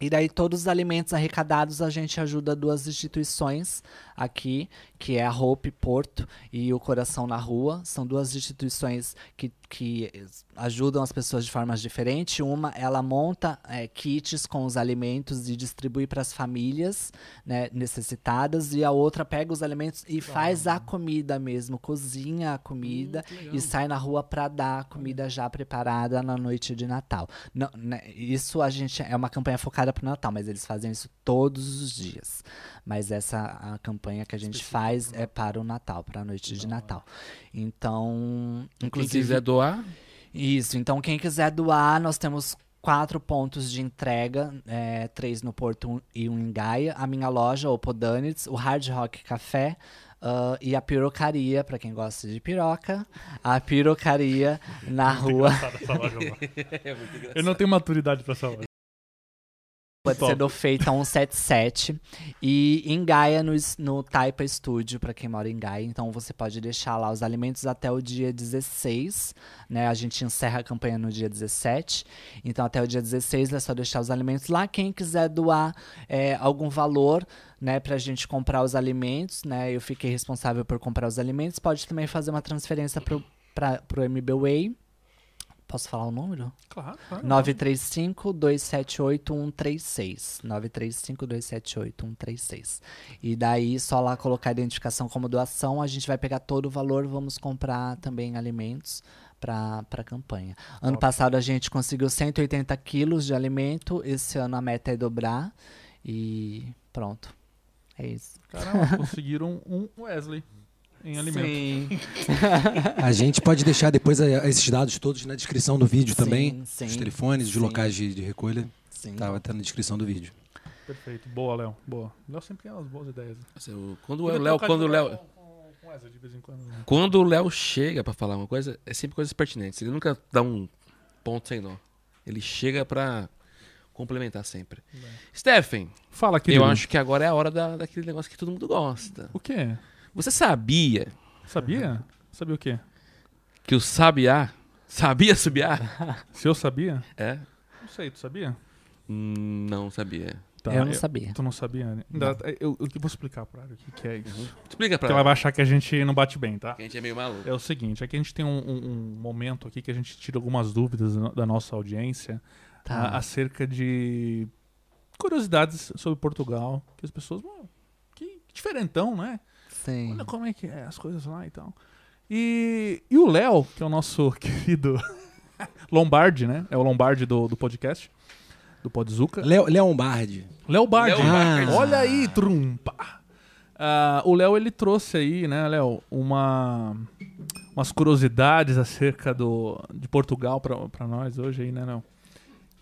E daí todos os alimentos arrecadados a gente ajuda duas instituições aqui, que é a Hope Porto e o Coração na Rua. São duas instituições que, que ajudam as pessoas de formas diferentes. Uma, ela monta é, kits com os alimentos e distribui para as famílias né, necessitadas. E a outra pega os alimentos e faz a comida mesmo, cozinha a comida hum, e sai na rua para dar a comida já preparada na noite de Natal. Não, né, isso a gente é uma campanha focada para o Natal, mas eles fazem isso todos os dias. Mas essa a campanha que a gente faz é para o Natal, para a noite de Natal. Então, inclusive quem quiser doar, isso. Então, quem quiser doar, nós temos quatro pontos de entrega, é, três no Porto e um em Gaia. A minha loja, o Podanitz, o Hard Rock Café, Uh, e a pirocaria, para quem gosta de piroca, a pirocaria na muito rua. [laughs] é Eu não tenho maturidade para essa loja. Pode Top. ser do Feita 177. E em Gaia, no, no Taipa Studio, para quem mora em Gaia. Então você pode deixar lá os alimentos até o dia 16. Né? A gente encerra a campanha no dia 17. Então até o dia 16 é só deixar os alimentos lá. Quem quiser doar é, algum valor né, para a gente comprar os alimentos, né? Eu fiquei responsável por comprar os alimentos. Pode também fazer uma transferência para o MBWay Posso falar o número? Claro, claro. 935-278-136. 935-278-136. E daí, só lá colocar a identificação como doação, a gente vai pegar todo o valor, vamos comprar também alimentos para a campanha. Ano passado a gente conseguiu 180 quilos de alimento, esse ano a meta é dobrar e pronto. É isso. Caramba, [laughs] conseguiram um Wesley em alimento. Sim. [laughs] a gente pode deixar depois esses dados todos na descrição do vídeo sim, também. Sim, os telefones, os locais de, de recolha. Sim. Tava até na descrição do vídeo. Perfeito. Boa, Léo. Boa. Léo sempre tem umas boas ideias. Quando o Léo, quando o Léo quando o Léo chega para falar uma coisa, é sempre coisas pertinentes. Ele nunca dá um ponto sem nó. Ele chega para complementar sempre. Bem. Stephen. Fala, querido. Eu acho que agora é a hora da, daquele negócio que todo mundo gosta. O quê? Você sabia? Sabia? Sabia o quê? Que o sabiá sabia subiar? [laughs] Se eu sabia? É. Não sei, tu sabia? Hum, não sabia. Tá, eu não sabia. Tu não sabia, né? Não. Eu, eu, eu, vou explicar pra ela o que, que é isso. Uhum. Explica pra ela. ela vai achar que a gente não bate bem, tá? Que a gente é meio maluco. É o seguinte, é que a gente tem um, um, um momento aqui que a gente tira algumas dúvidas da nossa audiência tá. a, acerca de curiosidades sobre Portugal, que as pessoas, que, que diferentão, né? Sim. Olha como é que é as coisas lá e tal. E, e o Léo, que é o nosso [laughs] querido Lombardi, né? É o Lombardi do, do podcast. Do Podzuca. Léo Lombardi. Léo Bardi. Ah. Olha aí, trumpa. Uh, o Léo, ele trouxe aí, né, Léo, uma, umas curiosidades acerca do, de Portugal para nós hoje aí, né, Léo?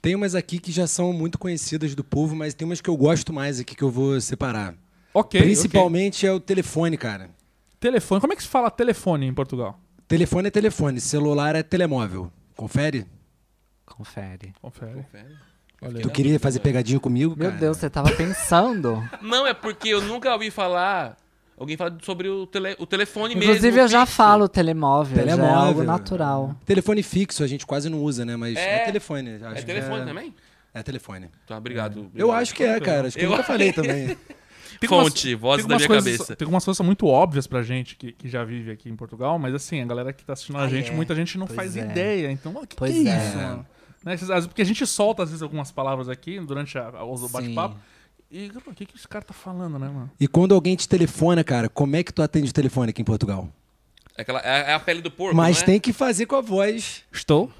Tem umas aqui que já são muito conhecidas do povo, mas tem umas que eu gosto mais aqui que eu vou separar. Ok. Principalmente okay. é o telefone, cara. Telefone. Como é que se fala telefone em Portugal? Telefone é telefone, celular é telemóvel. Confere? Confere. Confere. Confere. Olha, tu queria fazer pegadinha comigo, Meu cara? Deus, você tava pensando. [laughs] Não, é porque eu nunca ouvi falar alguém falar sobre o, tele, o telefone Inclusive, mesmo. Inclusive, eu já falo telemóvel. Telemóvel. é algo natural. Telefone fixo a gente quase não usa, né? Mas é, é telefone. Acho é telefone é... também? É telefone. Tá, obrigado. obrigado. Eu acho que é, cara. Acho que eu, eu nunca falei também. [laughs] Tem Fonte, umas, voz da minha coisas, cabeça. Tem algumas coisas muito óbvias pra gente que, que já vive aqui em Portugal, mas assim, a galera que tá assistindo a ah, gente, é. muita gente não pois faz é. ideia. Então, o que, que, é isso, é. mano? Né? Porque a gente solta, às vezes, algumas palavras aqui durante a, o bate-papo. E o que, que esse cara tá falando, né, mano? E quando alguém te telefona, cara, como é que tu atende o telefone aqui em Portugal? É, aquela, é, é a pele do porco, Mas é? tem que fazer com a voz. Estou.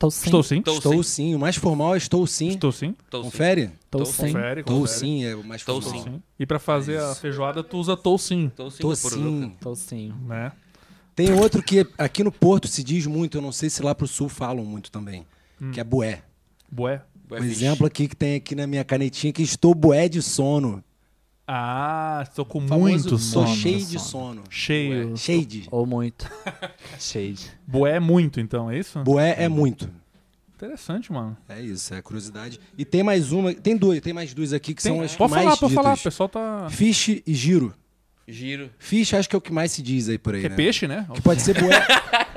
Estou sim. Estou sim. Estou, estou sim. sim. O mais formal é estou sim. Estou sim. Confere? Estou sim. Confere, Estou sim é o mais formal. Sim. E para fazer a feijoada tu usa estou sim. Estou sim. Estou sim. Né? Tem outro que aqui no Porto se diz muito, eu não sei se lá pro sul falam muito também, hum. que é bué. Bué. Um exemplo aqui que tem aqui na minha canetinha que estou bué de sono. Ah, estou com muito tô sono. cheio de sono. Cheio. Cheio de. Ou muito. [laughs] Shade. Boé é muito, então, é isso? Boé é muito. Interessante, mano. É isso, é curiosidade. E tem mais uma, tem duas, tem mais duas aqui que Tem- são as que pode mais falar, pode ditas. falar. O pessoal tá. Fish e giro. Giro. Fish acho que é o que mais se diz aí por aí, Que é né? peixe, né? Que pode ser boé.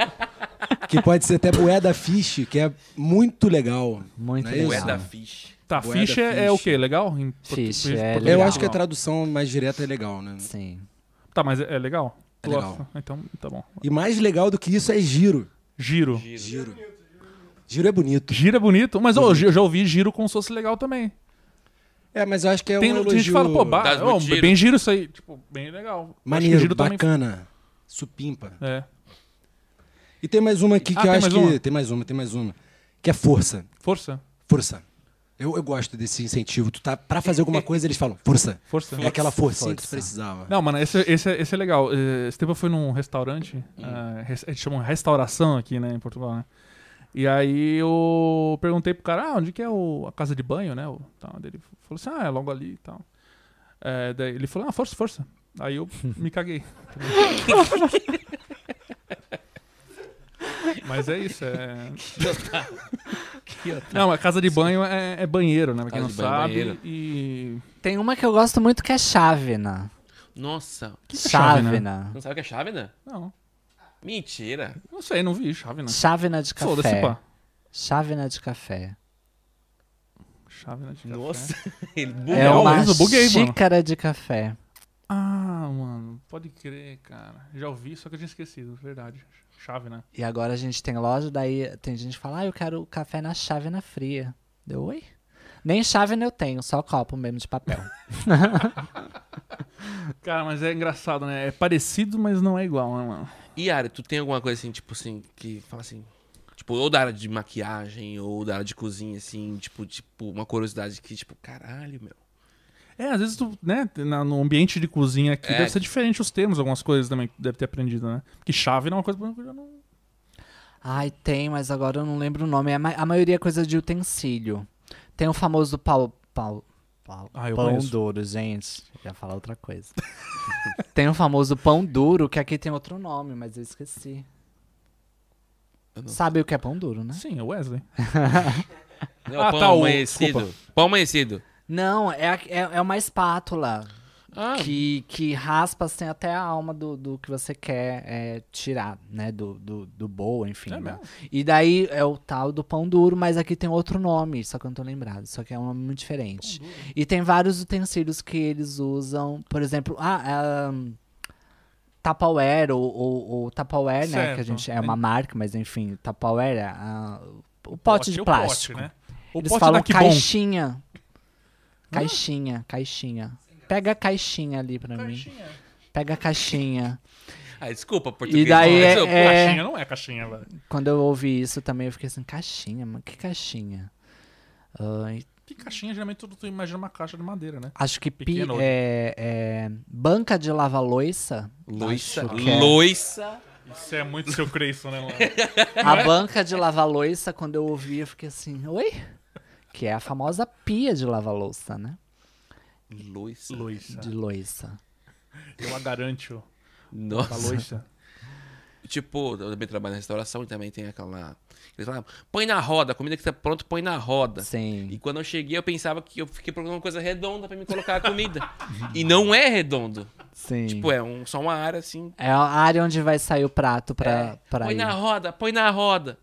[laughs] que pode ser até boé da fish, que é muito legal. Muito é legal. Isso? da fish. Tá, Boé fish é, é o quê? Legal? Em portu- Fish, português é Eu legal. acho que a tradução mais direta é legal, né? Sim. Tá, mas é, é legal? É Tu legal. gosta? Então, tá bom. E mais legal do que isso é giro. Giro. Giro. Giro. Giro é bonito. Giro é bonito, mas ô, eu já ouvi giro como se fosse legal também. É, mas eu acho que é Tem, um tem elogio gente que fala, pô, ba- ô, giro. bem giro isso aí. Tipo, bem legal. Eu acho que maneiro, giro também- bacana, supimpa. É. E tem mais uma aqui Ah, que eu tem acho mais que uma? tem mais uma, tem mais uma, que é força. Força. Força. Eu, eu gosto desse incentivo. Tu tá para fazer alguma coisa, eles falam força. Força. É aquela forcinha que tu Força. precisava. Não, mano, esse, esse, é- esse é legal. Eh, Esse tempo eu fui num restaurante, eh, res- eles chamam restauração aqui, né, em Portugal, né? E aí eu perguntei pro cara, ah, onde que é o, a casa de banho, né? O, tal. Ele falou assim, ah, é logo ali e tal. Eh, daí ele falou, ah, força, força. Aí eu me caguei. [laughs] [laughs] Mas é isso, é... [laughs] Não, a casa de banho é, é banheiro, né? Pra quem Casa não de banho, sabe. banheiro. E... Tem uma que eu gosto muito que é chávena. Nossa. que é chávena? Não sabe o que é chávena? Não, Mentira. não sei, não vi chave, né? Chávena de Foda-se, café. pá. Chávena de café. Chave de café. Nossa. [laughs] Ele É bugou. Real uma mesmo, buguei, mano. xícara de café. Ah, mano, pode crer, cara. Já ouvi, só que eu tinha esquecido, verdade. Chave, né? E agora a gente tem loja, daí tem gente que fala, ah, eu quero café na chávena fria. Deu, oi? Nem chávena eu tenho, só copo mesmo de papel. [laughs] Cara, mas é engraçado, né? É parecido, mas não é igual, né, mano? E Ari, tu tem alguma coisa assim, tipo assim, que fala assim. Tipo, ou da área de maquiagem, ou da área de cozinha, assim, tipo, tipo, uma curiosidade que, tipo, caralho, meu. É, às vezes tu, né, na- no ambiente de cozinha aqui, É. deve ser diferente os termos, algumas coisas também que deve ter aprendido, né? Porque chave não é uma coisa que eu já não... Ai, tem, mas agora eu não lembro o nome. A, ma- a maioria é coisa de utensílio. Tem o famoso pau. pau, pau Ah, eu pão conheço. duro, gente. Eu ia falar outra coisa. [laughs] tem o famoso pão duro, que aqui tem outro nome, mas eu esqueci. Eu Sabe o que é pão duro, né? Sim, é Wesley. Não, Ah, pão tá, o- amanhecido. desculpa. Pão amanhecido. Não, é, a- é, é uma espátula Ah, que, que raspa assim, até a alma do, do que você quer é, tirar, né? Do, do, do bowl, enfim. É né? E daí é o tal do pão duro, mas aqui tem outro nome, só que eu não tô lembrado. Só que é um nome muito diferente. E tem vários utensílios que eles usam, por exemplo, ah, um, Tupperware, ou, ou, ou Tupperware, né? Que a gente é uma marca, mas enfim, Tupperware, é, ah, o pote de é o plástico. Pote, né? O Eles falam caixinha. Caixinha, caixinha. Pega a caixinha ali pra mim. Pega a caixinha. ah, desculpa, português. E daí mas é- eu- é- Caixinha não é caixinha, velho. Quando eu ouvi isso também, eu fiquei assim, caixinha, mano, que caixinha? Ai, Que caixinha, geralmente tu, tu imagina uma caixa de madeira, né? acho que pi- Pequeno. é, é, banca de lava-loiça. Loiça. acho que é. Loiça. Isso é muito seu Creyson, né, mano? A banca de lava-louça, quando eu ouvi, eu fiquei assim, oi? Que é a famosa pia de lava-louça, né? Loiça. Loiça. De loiça. Ó. A Nossa. loiça. Tipo, eu também trabalho na restauração e também tem aquela. Eles falam, põe na roda, a comida que tá pronta, põe na roda. E Sim. quando eu cheguei, eu pensava que eu fiquei procurando uma coisa redonda pra me colocar a comida. e não é redondo. Sim. Tipo, é um, só uma área assim. É a área onde vai sair o prato pra, é, pra põe ir. na roda, põe na roda.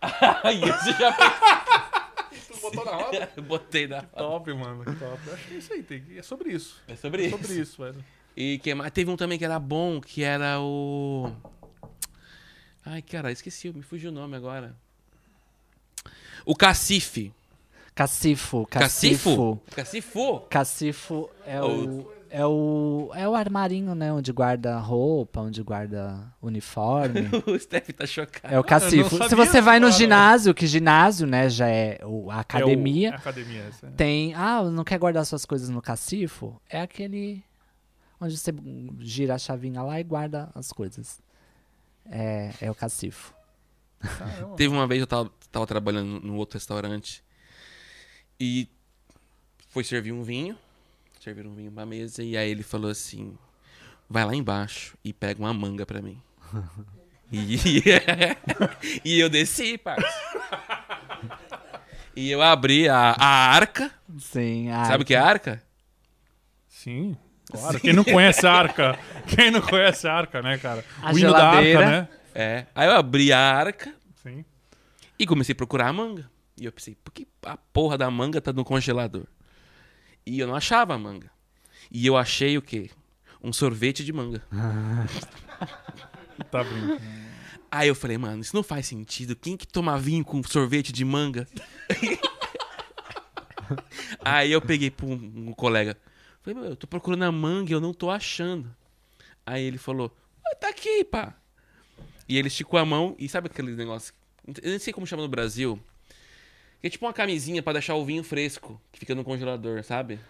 [laughs] Aí você já botou na roda? Eu [laughs] botei na roda. Top, mano. que Top. Eu acho que é isso aí. Tem, que- é sobre isso. É sobre É isso. sobre isso, velho. E que mais? Teve um também que era bom, que era o. Ai, cara, esqueci, me fugiu o nome agora. O cacife. Cacifo, Cacifo? cacifo. Cacifo? É o, é o é o armarinho, né, onde guarda roupa, onde guarda uniforme. [laughs] o Steph tá chocado. É o cacifo. Se você vai no ginásio, que ginásio, né, já é o, a academia, É o, a academia, essa. tem, ah, não quer guardar suas coisas no cacifo? É aquele onde você gira a chavinha lá e guarda as coisas. É, é o cacifo. Caramba. Teve uma vez eu tava, tava trabalhando num outro restaurante e foi servir um vinho. Serviram um vinho pra mesa e aí ele falou assim: vai lá embaixo e pega uma manga pra mim. e, [laughs] e eu desci, parça. E eu abri a, a arca. Sim. Sabe o que é arca? Sim. Claro, quem não conhece a arca? Quem não conhece a arca, né, cara? A o hino da arca, geladeira. né? É. Aí eu abri a arca Sim. e comecei a procurar a manga. E eu pensei, por que a porra da manga tá no congelador? E eu não achava a manga. E eu achei o quê? Um sorvete de manga. Tá brincando. Aí eu falei, mano, isso não faz sentido. Quem que toma vinho com sorvete de manga? [laughs] Aí eu peguei pra um, um colega. Falei, meu, eu tô procurando a manga e eu não tô achando. Aí ele falou, "Ah, tá aqui, pá. E ele esticou a mão e sabe aquele negócio? Eu nem sei como chama no Brasil. Que é tipo uma camisinha pra deixar o vinho fresco, que fica no congelador, sabe?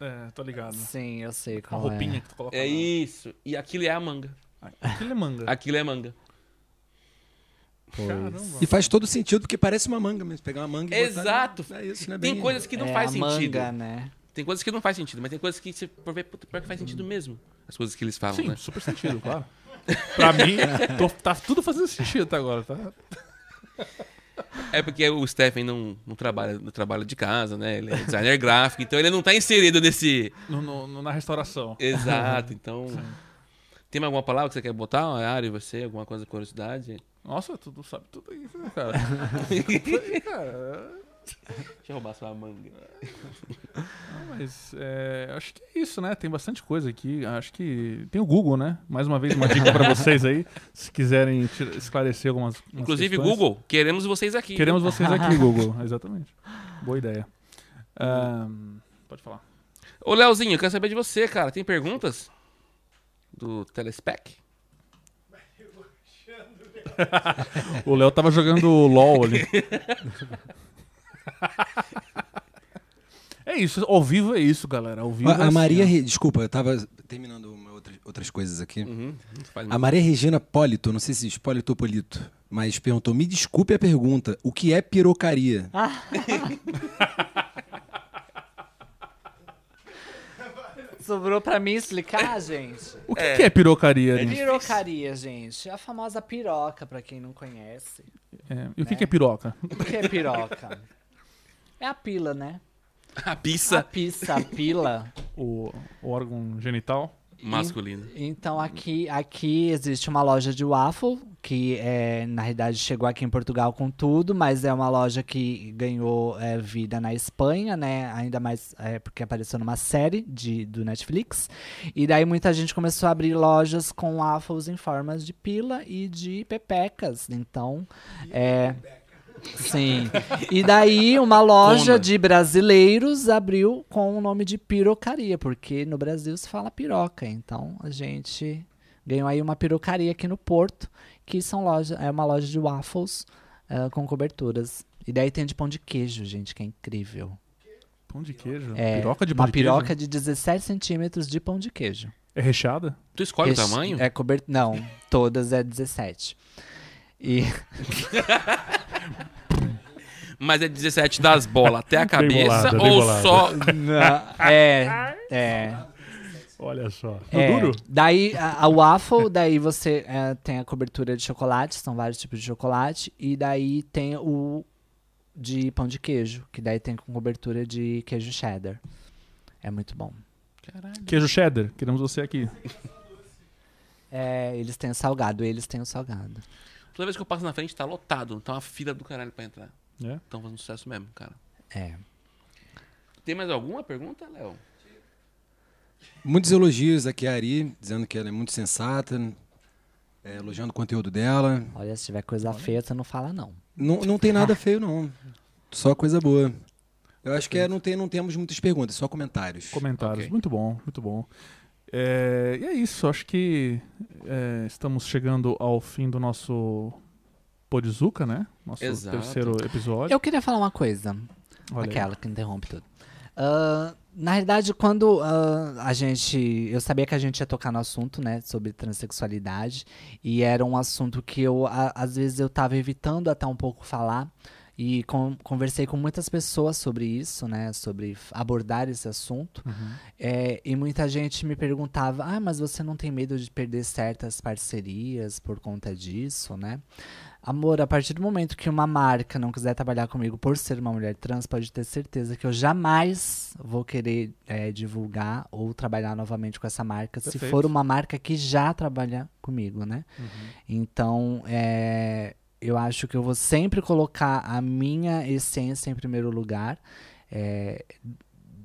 É, tô ligado. Sim, eu sei Uma qual roupinha é. que tu coloca É lá. isso. E aquilo é a manga. Aquilo é manga. Aquilo é manga. Caramba. E faz todo sentido, porque parece uma manga mesmo. Pegar uma manga e botar- Exato. É isso, né? Tem Bem- coisas que não é faz a sentido. manga, né? Tem coisas que não faz sentido, mas tem coisas que você por ver, puta, pior que faz sentido mesmo. As coisas que eles falam, Sim, né? super sentido, claro. pra mim, tô- tá tudo fazendo sentido até agora, tá? [laughs] É porque o Stephen não, não trabalha no trabalho de casa, né? Ele é designer [laughs] gráfico, então ele não tá inserido nesse. No, no- na restauração. Exato, então. [laughs] Tem mais alguma palavra que você quer botar, Ari, você? Alguma coisa, curiosidade? Nossa, tu sabe tudo isso, né, cara? [laughs] Cara. Deixa eu roubar sua manga. Não, Mas é, acho que é isso, né? Tem bastante coisa aqui. Acho que tem o Google, né? Mais uma vez, uma dica pra vocês aí, se quiserem tira- esclarecer algumas. Inclusive, questões. Google, queremos vocês aqui. Queremos vocês aqui, [laughs] Google. Exatamente. Boa ideia. Ahn, pode falar. Ô, Leozinho, eu quero saber de você, cara. Tem perguntas? Do Telespec? [laughs] O Léo tava jogando LOL ali. [laughs] É isso, ao vivo é isso, galera. Ao vivo A, é a assim, Maria. ó. Re- Desculpa, eu tava terminando uma outra- outras coisas aqui. Uhum. A. Maria Regina Polito, não sei se diz Polito ou Polito, mas perguntou: me desculpe a pergunta, o que é pirocaria? [laughs] Sobrou pra mim explicar, gente? O que é, que é pirocaria? Arinha? Pirocaria, gente. É a famosa piroca, pra quem não conhece. É, E o que, que é piroca? O que é piroca? [laughs] É a pila, né? A A pizza pizza, a pila. O, o órgão genital? masculina. Então aqui, aqui existe uma loja de waffle que é, na realidade chegou aqui em Portugal com tudo, mas é uma loja que ganhou é, vida na Espanha, né? Ainda mais é, porque apareceu numa série de, do Netflix. E daí muita gente começou a abrir lojas com waffles em formas de pila e de pepecas. Então, é. Sim. E daí uma loja Cona. de brasileiros abriu com o nome de pirocaria, porque no Brasil se fala piroca. Então a gente ganhou aí uma pirocaria aqui no Porto, que são loja, é uma loja de waffles eh, com coberturas. E daí tem de pão de queijo, gente, que é incrível. Pão de queijo? É piroca de pão uma de queijo? piroca de 17 centímetros de pão de queijo. É recheada? Tu escolhe o Esse- tamanho? É coberto. Não, todas é 17. E [laughs] Mas é 17 das bolas até a cabeça bolado, bem ou só. [laughs] é, é. Olha só. É, duro? Daí a, a waffle, daí você é, tem a cobertura de chocolate, são vários tipos de chocolate, e daí tem o de pão de queijo, que daí tem com cobertura de queijo cheddar. É muito bom. Caralho. Queijo cheddar, queremos você aqui. É, eles têm o salgado, eles têm o salgado. Toda vez que eu passo na frente tá lotado. Tá uma fila do caralho pra entrar. É? Estão fazendo sucesso mesmo, cara. É. Tem mais alguma pergunta, Léo? Muitos elogios aqui a Ari, dizendo que ela é muito sensata, é, elogiando o conteúdo dela. Olha, se tiver coisa feia, você não fala não. Não, não tem nada [laughs] feio, não. Só coisa boa. Eu acho que é, não, tem, não temos muitas perguntas, só comentários. Comentários. Ok. Muito bom, muito bom. É, e é isso, acho que é, estamos chegando ao fim do nosso Podzuca, né? Nosso Exato. terceiro episódio. Eu queria falar uma coisa. Olha aí. Aquela que interrompe tudo. Ah, na realidade, quando ah, a gente. Eu sabia que a gente ia tocar no assunto, né? Sobre transexualidade. E era um assunto que eu, a- às vezes, eu tava evitando até um pouco falar. E con conversei com muitas pessoas sobre isso, né? Sobre abordar esse assunto. Uhum. É, e muita gente me perguntava: ah, mas você não tem medo de perder certas parcerias por conta disso, né? Amor, a partir do momento que uma marca não quiser trabalhar comigo por ser uma mulher trans, pode ter certeza que eu jamais vou querer é, divulgar ou trabalhar novamente com essa marca, se Perfeito. for uma marca que já trabalha comigo, né? Uhum. Então, é, eu acho que eu vou sempre colocar a minha essência em primeiro lugar, é,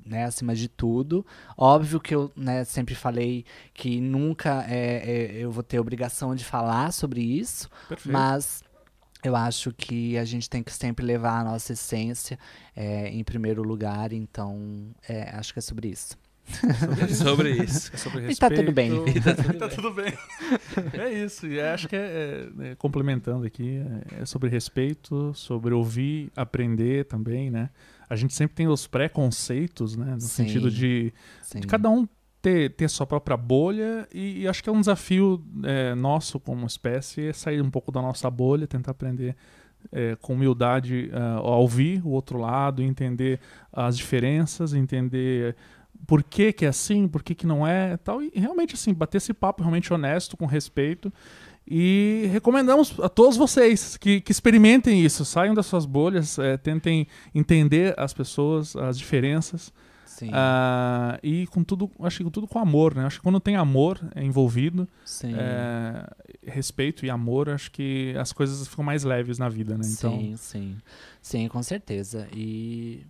né, acima de tudo. Óbvio que eu né, sempre falei que nunca é, é, eu vou ter obrigação de falar sobre isso, Perfeito. mas eu acho que a gente tem que sempre levar a nossa essência é, em primeiro lugar, então é, acho que é sobre isso. Sobre isso. É sobre E tá tudo bem. E tá tudo, [laughs] tá tudo bem. É isso. E acho que é, é, é, complementando aqui, é, é sobre respeito, sobre ouvir, aprender também, né? A gente sempre tem os preconceitos, né? No Sim. sentido de, de cada um ter, ter a sua própria bolha e, e acho que é um desafio é, nosso como espécie é sair um pouco da nossa bolha, tentar aprender é, com humildade a ouvir o outro lado, entender as diferenças, entender por que, que é assim, por que, que não é, tal e realmente assim bater esse papo realmente honesto, com respeito e recomendamos a todos vocês que, que experimentem isso, saiam das suas bolhas, é, tentem entender as pessoas, as diferenças Sim, ah, e com tudo, acho que com tudo com amor, né? Acho que quando tem amor envolvido, sim. é, respeito e amor, acho que as coisas ficam mais leves na vida, né? Então, Sim, sim. Sim, com certeza. E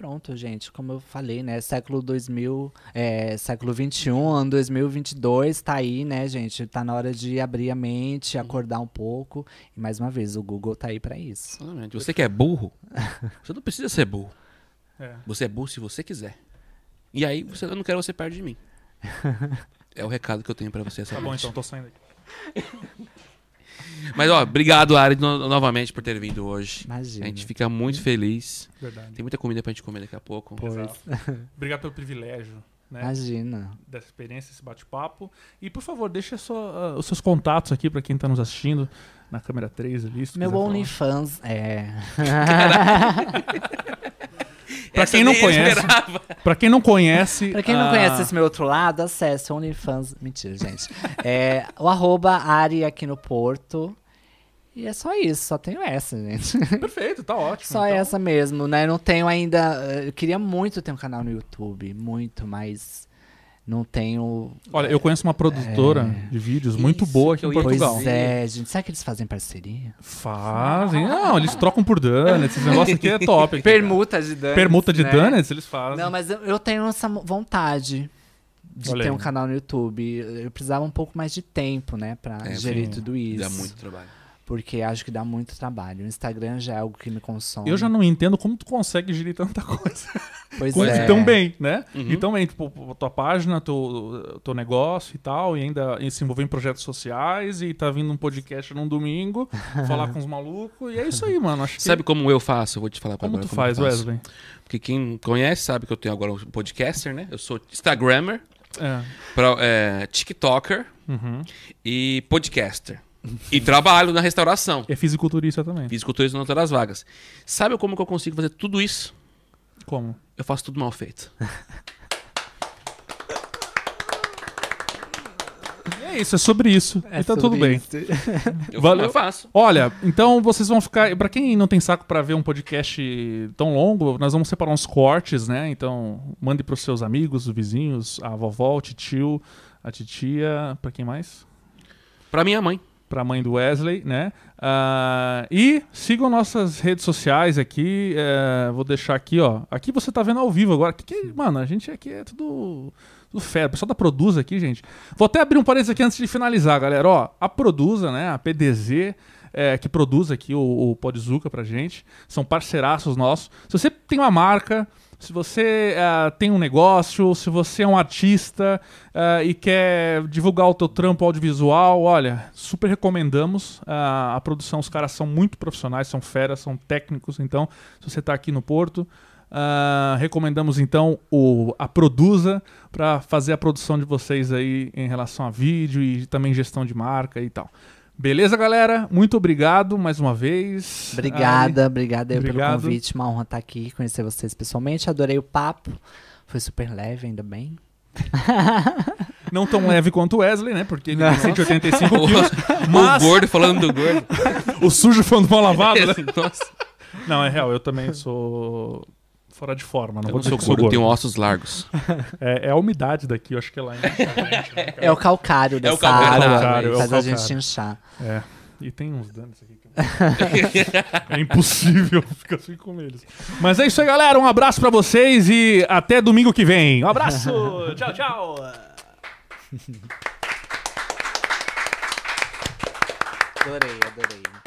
pronto, gente, como eu falei, né? Século 2000, é, século 21, ano 2022, tá aí, né, gente? Tá na hora de abrir a mente, acordar um pouco. E mais uma vez, o Google tá aí pra isso. Exatamente. Você que é burro, você não precisa ser burro. é. Você é burro se você quiser. E aí, você, eu não quero você perto de mim. [laughs] É o recado que eu tenho pra você essa Tá bom, noite. então tô saindo aqui. [laughs] Mas, ó, obrigado, Ari, no- novamente por ter vindo hoje. Imagina. A gente fica muito feliz. Verdade. Tem muita comida pra gente comer daqui a pouco. Pois. [laughs] Obrigado pelo privilégio, né? Imagina. Dessa experiência, esse bate-papo. E, por favor, deixe a sua- ah, os seus contatos aqui pra quem tá nos assistindo na câmera 3 ali. Meu. OnlyFans é. [laughs] [laughs] Pra quem não conhece, [laughs] pra quem não conhece. Pra quem não ah, conhece esse meu outro lado, acesse o OnlyFans. Mentira, gente. É, o arroba Ari aqui no Porto. E é só isso, só tenho essa, gente. Perfeito, tá ótimo. Só então. essa mesmo, né? Não tenho ainda. Eu queria muito ter um canal no YouTube, muito, mas não tenho. Olha, eu conheço uma produtora de vídeos muito Isso boa aqui que em Portugal. Pois é, gente. Será que eles fazem parceria? Fazem. Não, eles trocam por donuts. Esse negócio aqui é top. aqui. [laughs] Permuta de donuts. Permuta de né? donuts, eles fazem. Não, mas eu, tenho essa vontade de Olha ter um canal no YouTube. Eu precisava um pouco mais de tempo, né, pra É, gerir sim. tudo isso. Dá muito trabalho. Porque acho que dá muito trabalho. O Instagram já é algo que me consome. Eu já não entendo como tu consegue gerir tanta coisa. [laughs] Pois Com- é. E tão bem, né? Uhum. E tão bem, tipo, tua página, teu, teu negócio e tal, e ainda e se envolver em projetos sociais, e tá vindo um podcast num domingo, [laughs] falar com os malucos, e é isso aí, mano. Acho que... Sabe como eu faço? Eu vou te falar como agora tu faz, eu faço. Wesley? Porque quem conhece sabe que eu tenho agora um podcaster, né? Eu sou Instagrammer, É. pra- é, TikToker Uhum. e podcaster. E trabalho na restauração. É fisiculturista também. Fisiculturista no das vagas. Sabe como que eu consigo fazer tudo isso? Como? Eu faço tudo mal feito. É isso, é sobre isso. É e tá tudo bem. Eu, Valeu. eu faço. Olha, então vocês vão ficar. Pra quem não tem saco pra ver um podcast tão longo, nós vamos separar uns cortes, né? Então, mande pros seus amigos, os vizinhos, a vovó, o titio, a titia. Pra quem mais? Pra minha mãe. Pra mãe do Wesley, né? Ah, e sigam nossas redes sociais aqui. é, vou deixar aqui, ó. Aqui você tá vendo ao vivo agora. Que que- mano, a gente aqui é tudo. Tudo fera. O pessoal da Produza aqui, gente. Vou até abrir um parênteses aqui antes de finalizar, galera. Ó, a Produza, né? A PDZ, é, que produz aqui o, o Podzuca pra gente. São parceiraços nossos. Se você tem uma marca, se você ah, tem um negócio, se você é um artista ah, e quer divulgar o teu trampo audiovisual, olha, super recomendamos ah, a produção. Os caras são muito profissionais, são feras, são técnicos. Então, se você está aqui no Porto, ah, recomendamos então o, a Produza para fazer a produção de vocês aí em relação a vídeo e também gestão de marca e tal. Beleza, galera? Muito obrigado mais uma vez. Obrigada, obrigada aí obrigado. pelo convite. Uma honra estar aqui, conhecer vocês pessoalmente. Adorei o papo. Foi super leve, ainda bem. Ai, [laughs] não tão leve quanto o Wesley, né? Porque ele tem 185 [laughs] quilos. Mas O gordo falando do gordo. [laughs] o sujo falando mal lavado, né? Nossa, Não, é real, eu também sou fora de forma. Não eu vou não dizer sou que sou gordo, tenho ossos largos. [laughs] É, é a umidade daqui, eu acho que é lá em né? É o calcário dessa calcário, água. calcário, é o faz a calcário. gente inchar. É. E tem uns danos aqui [laughs] é impossível [laughs] ficar assim com eles. Mas é isso aí, galera. Um abraço pra vocês e até domingo que vem. Um abraço. tchau, tchau. Adorei, adorei.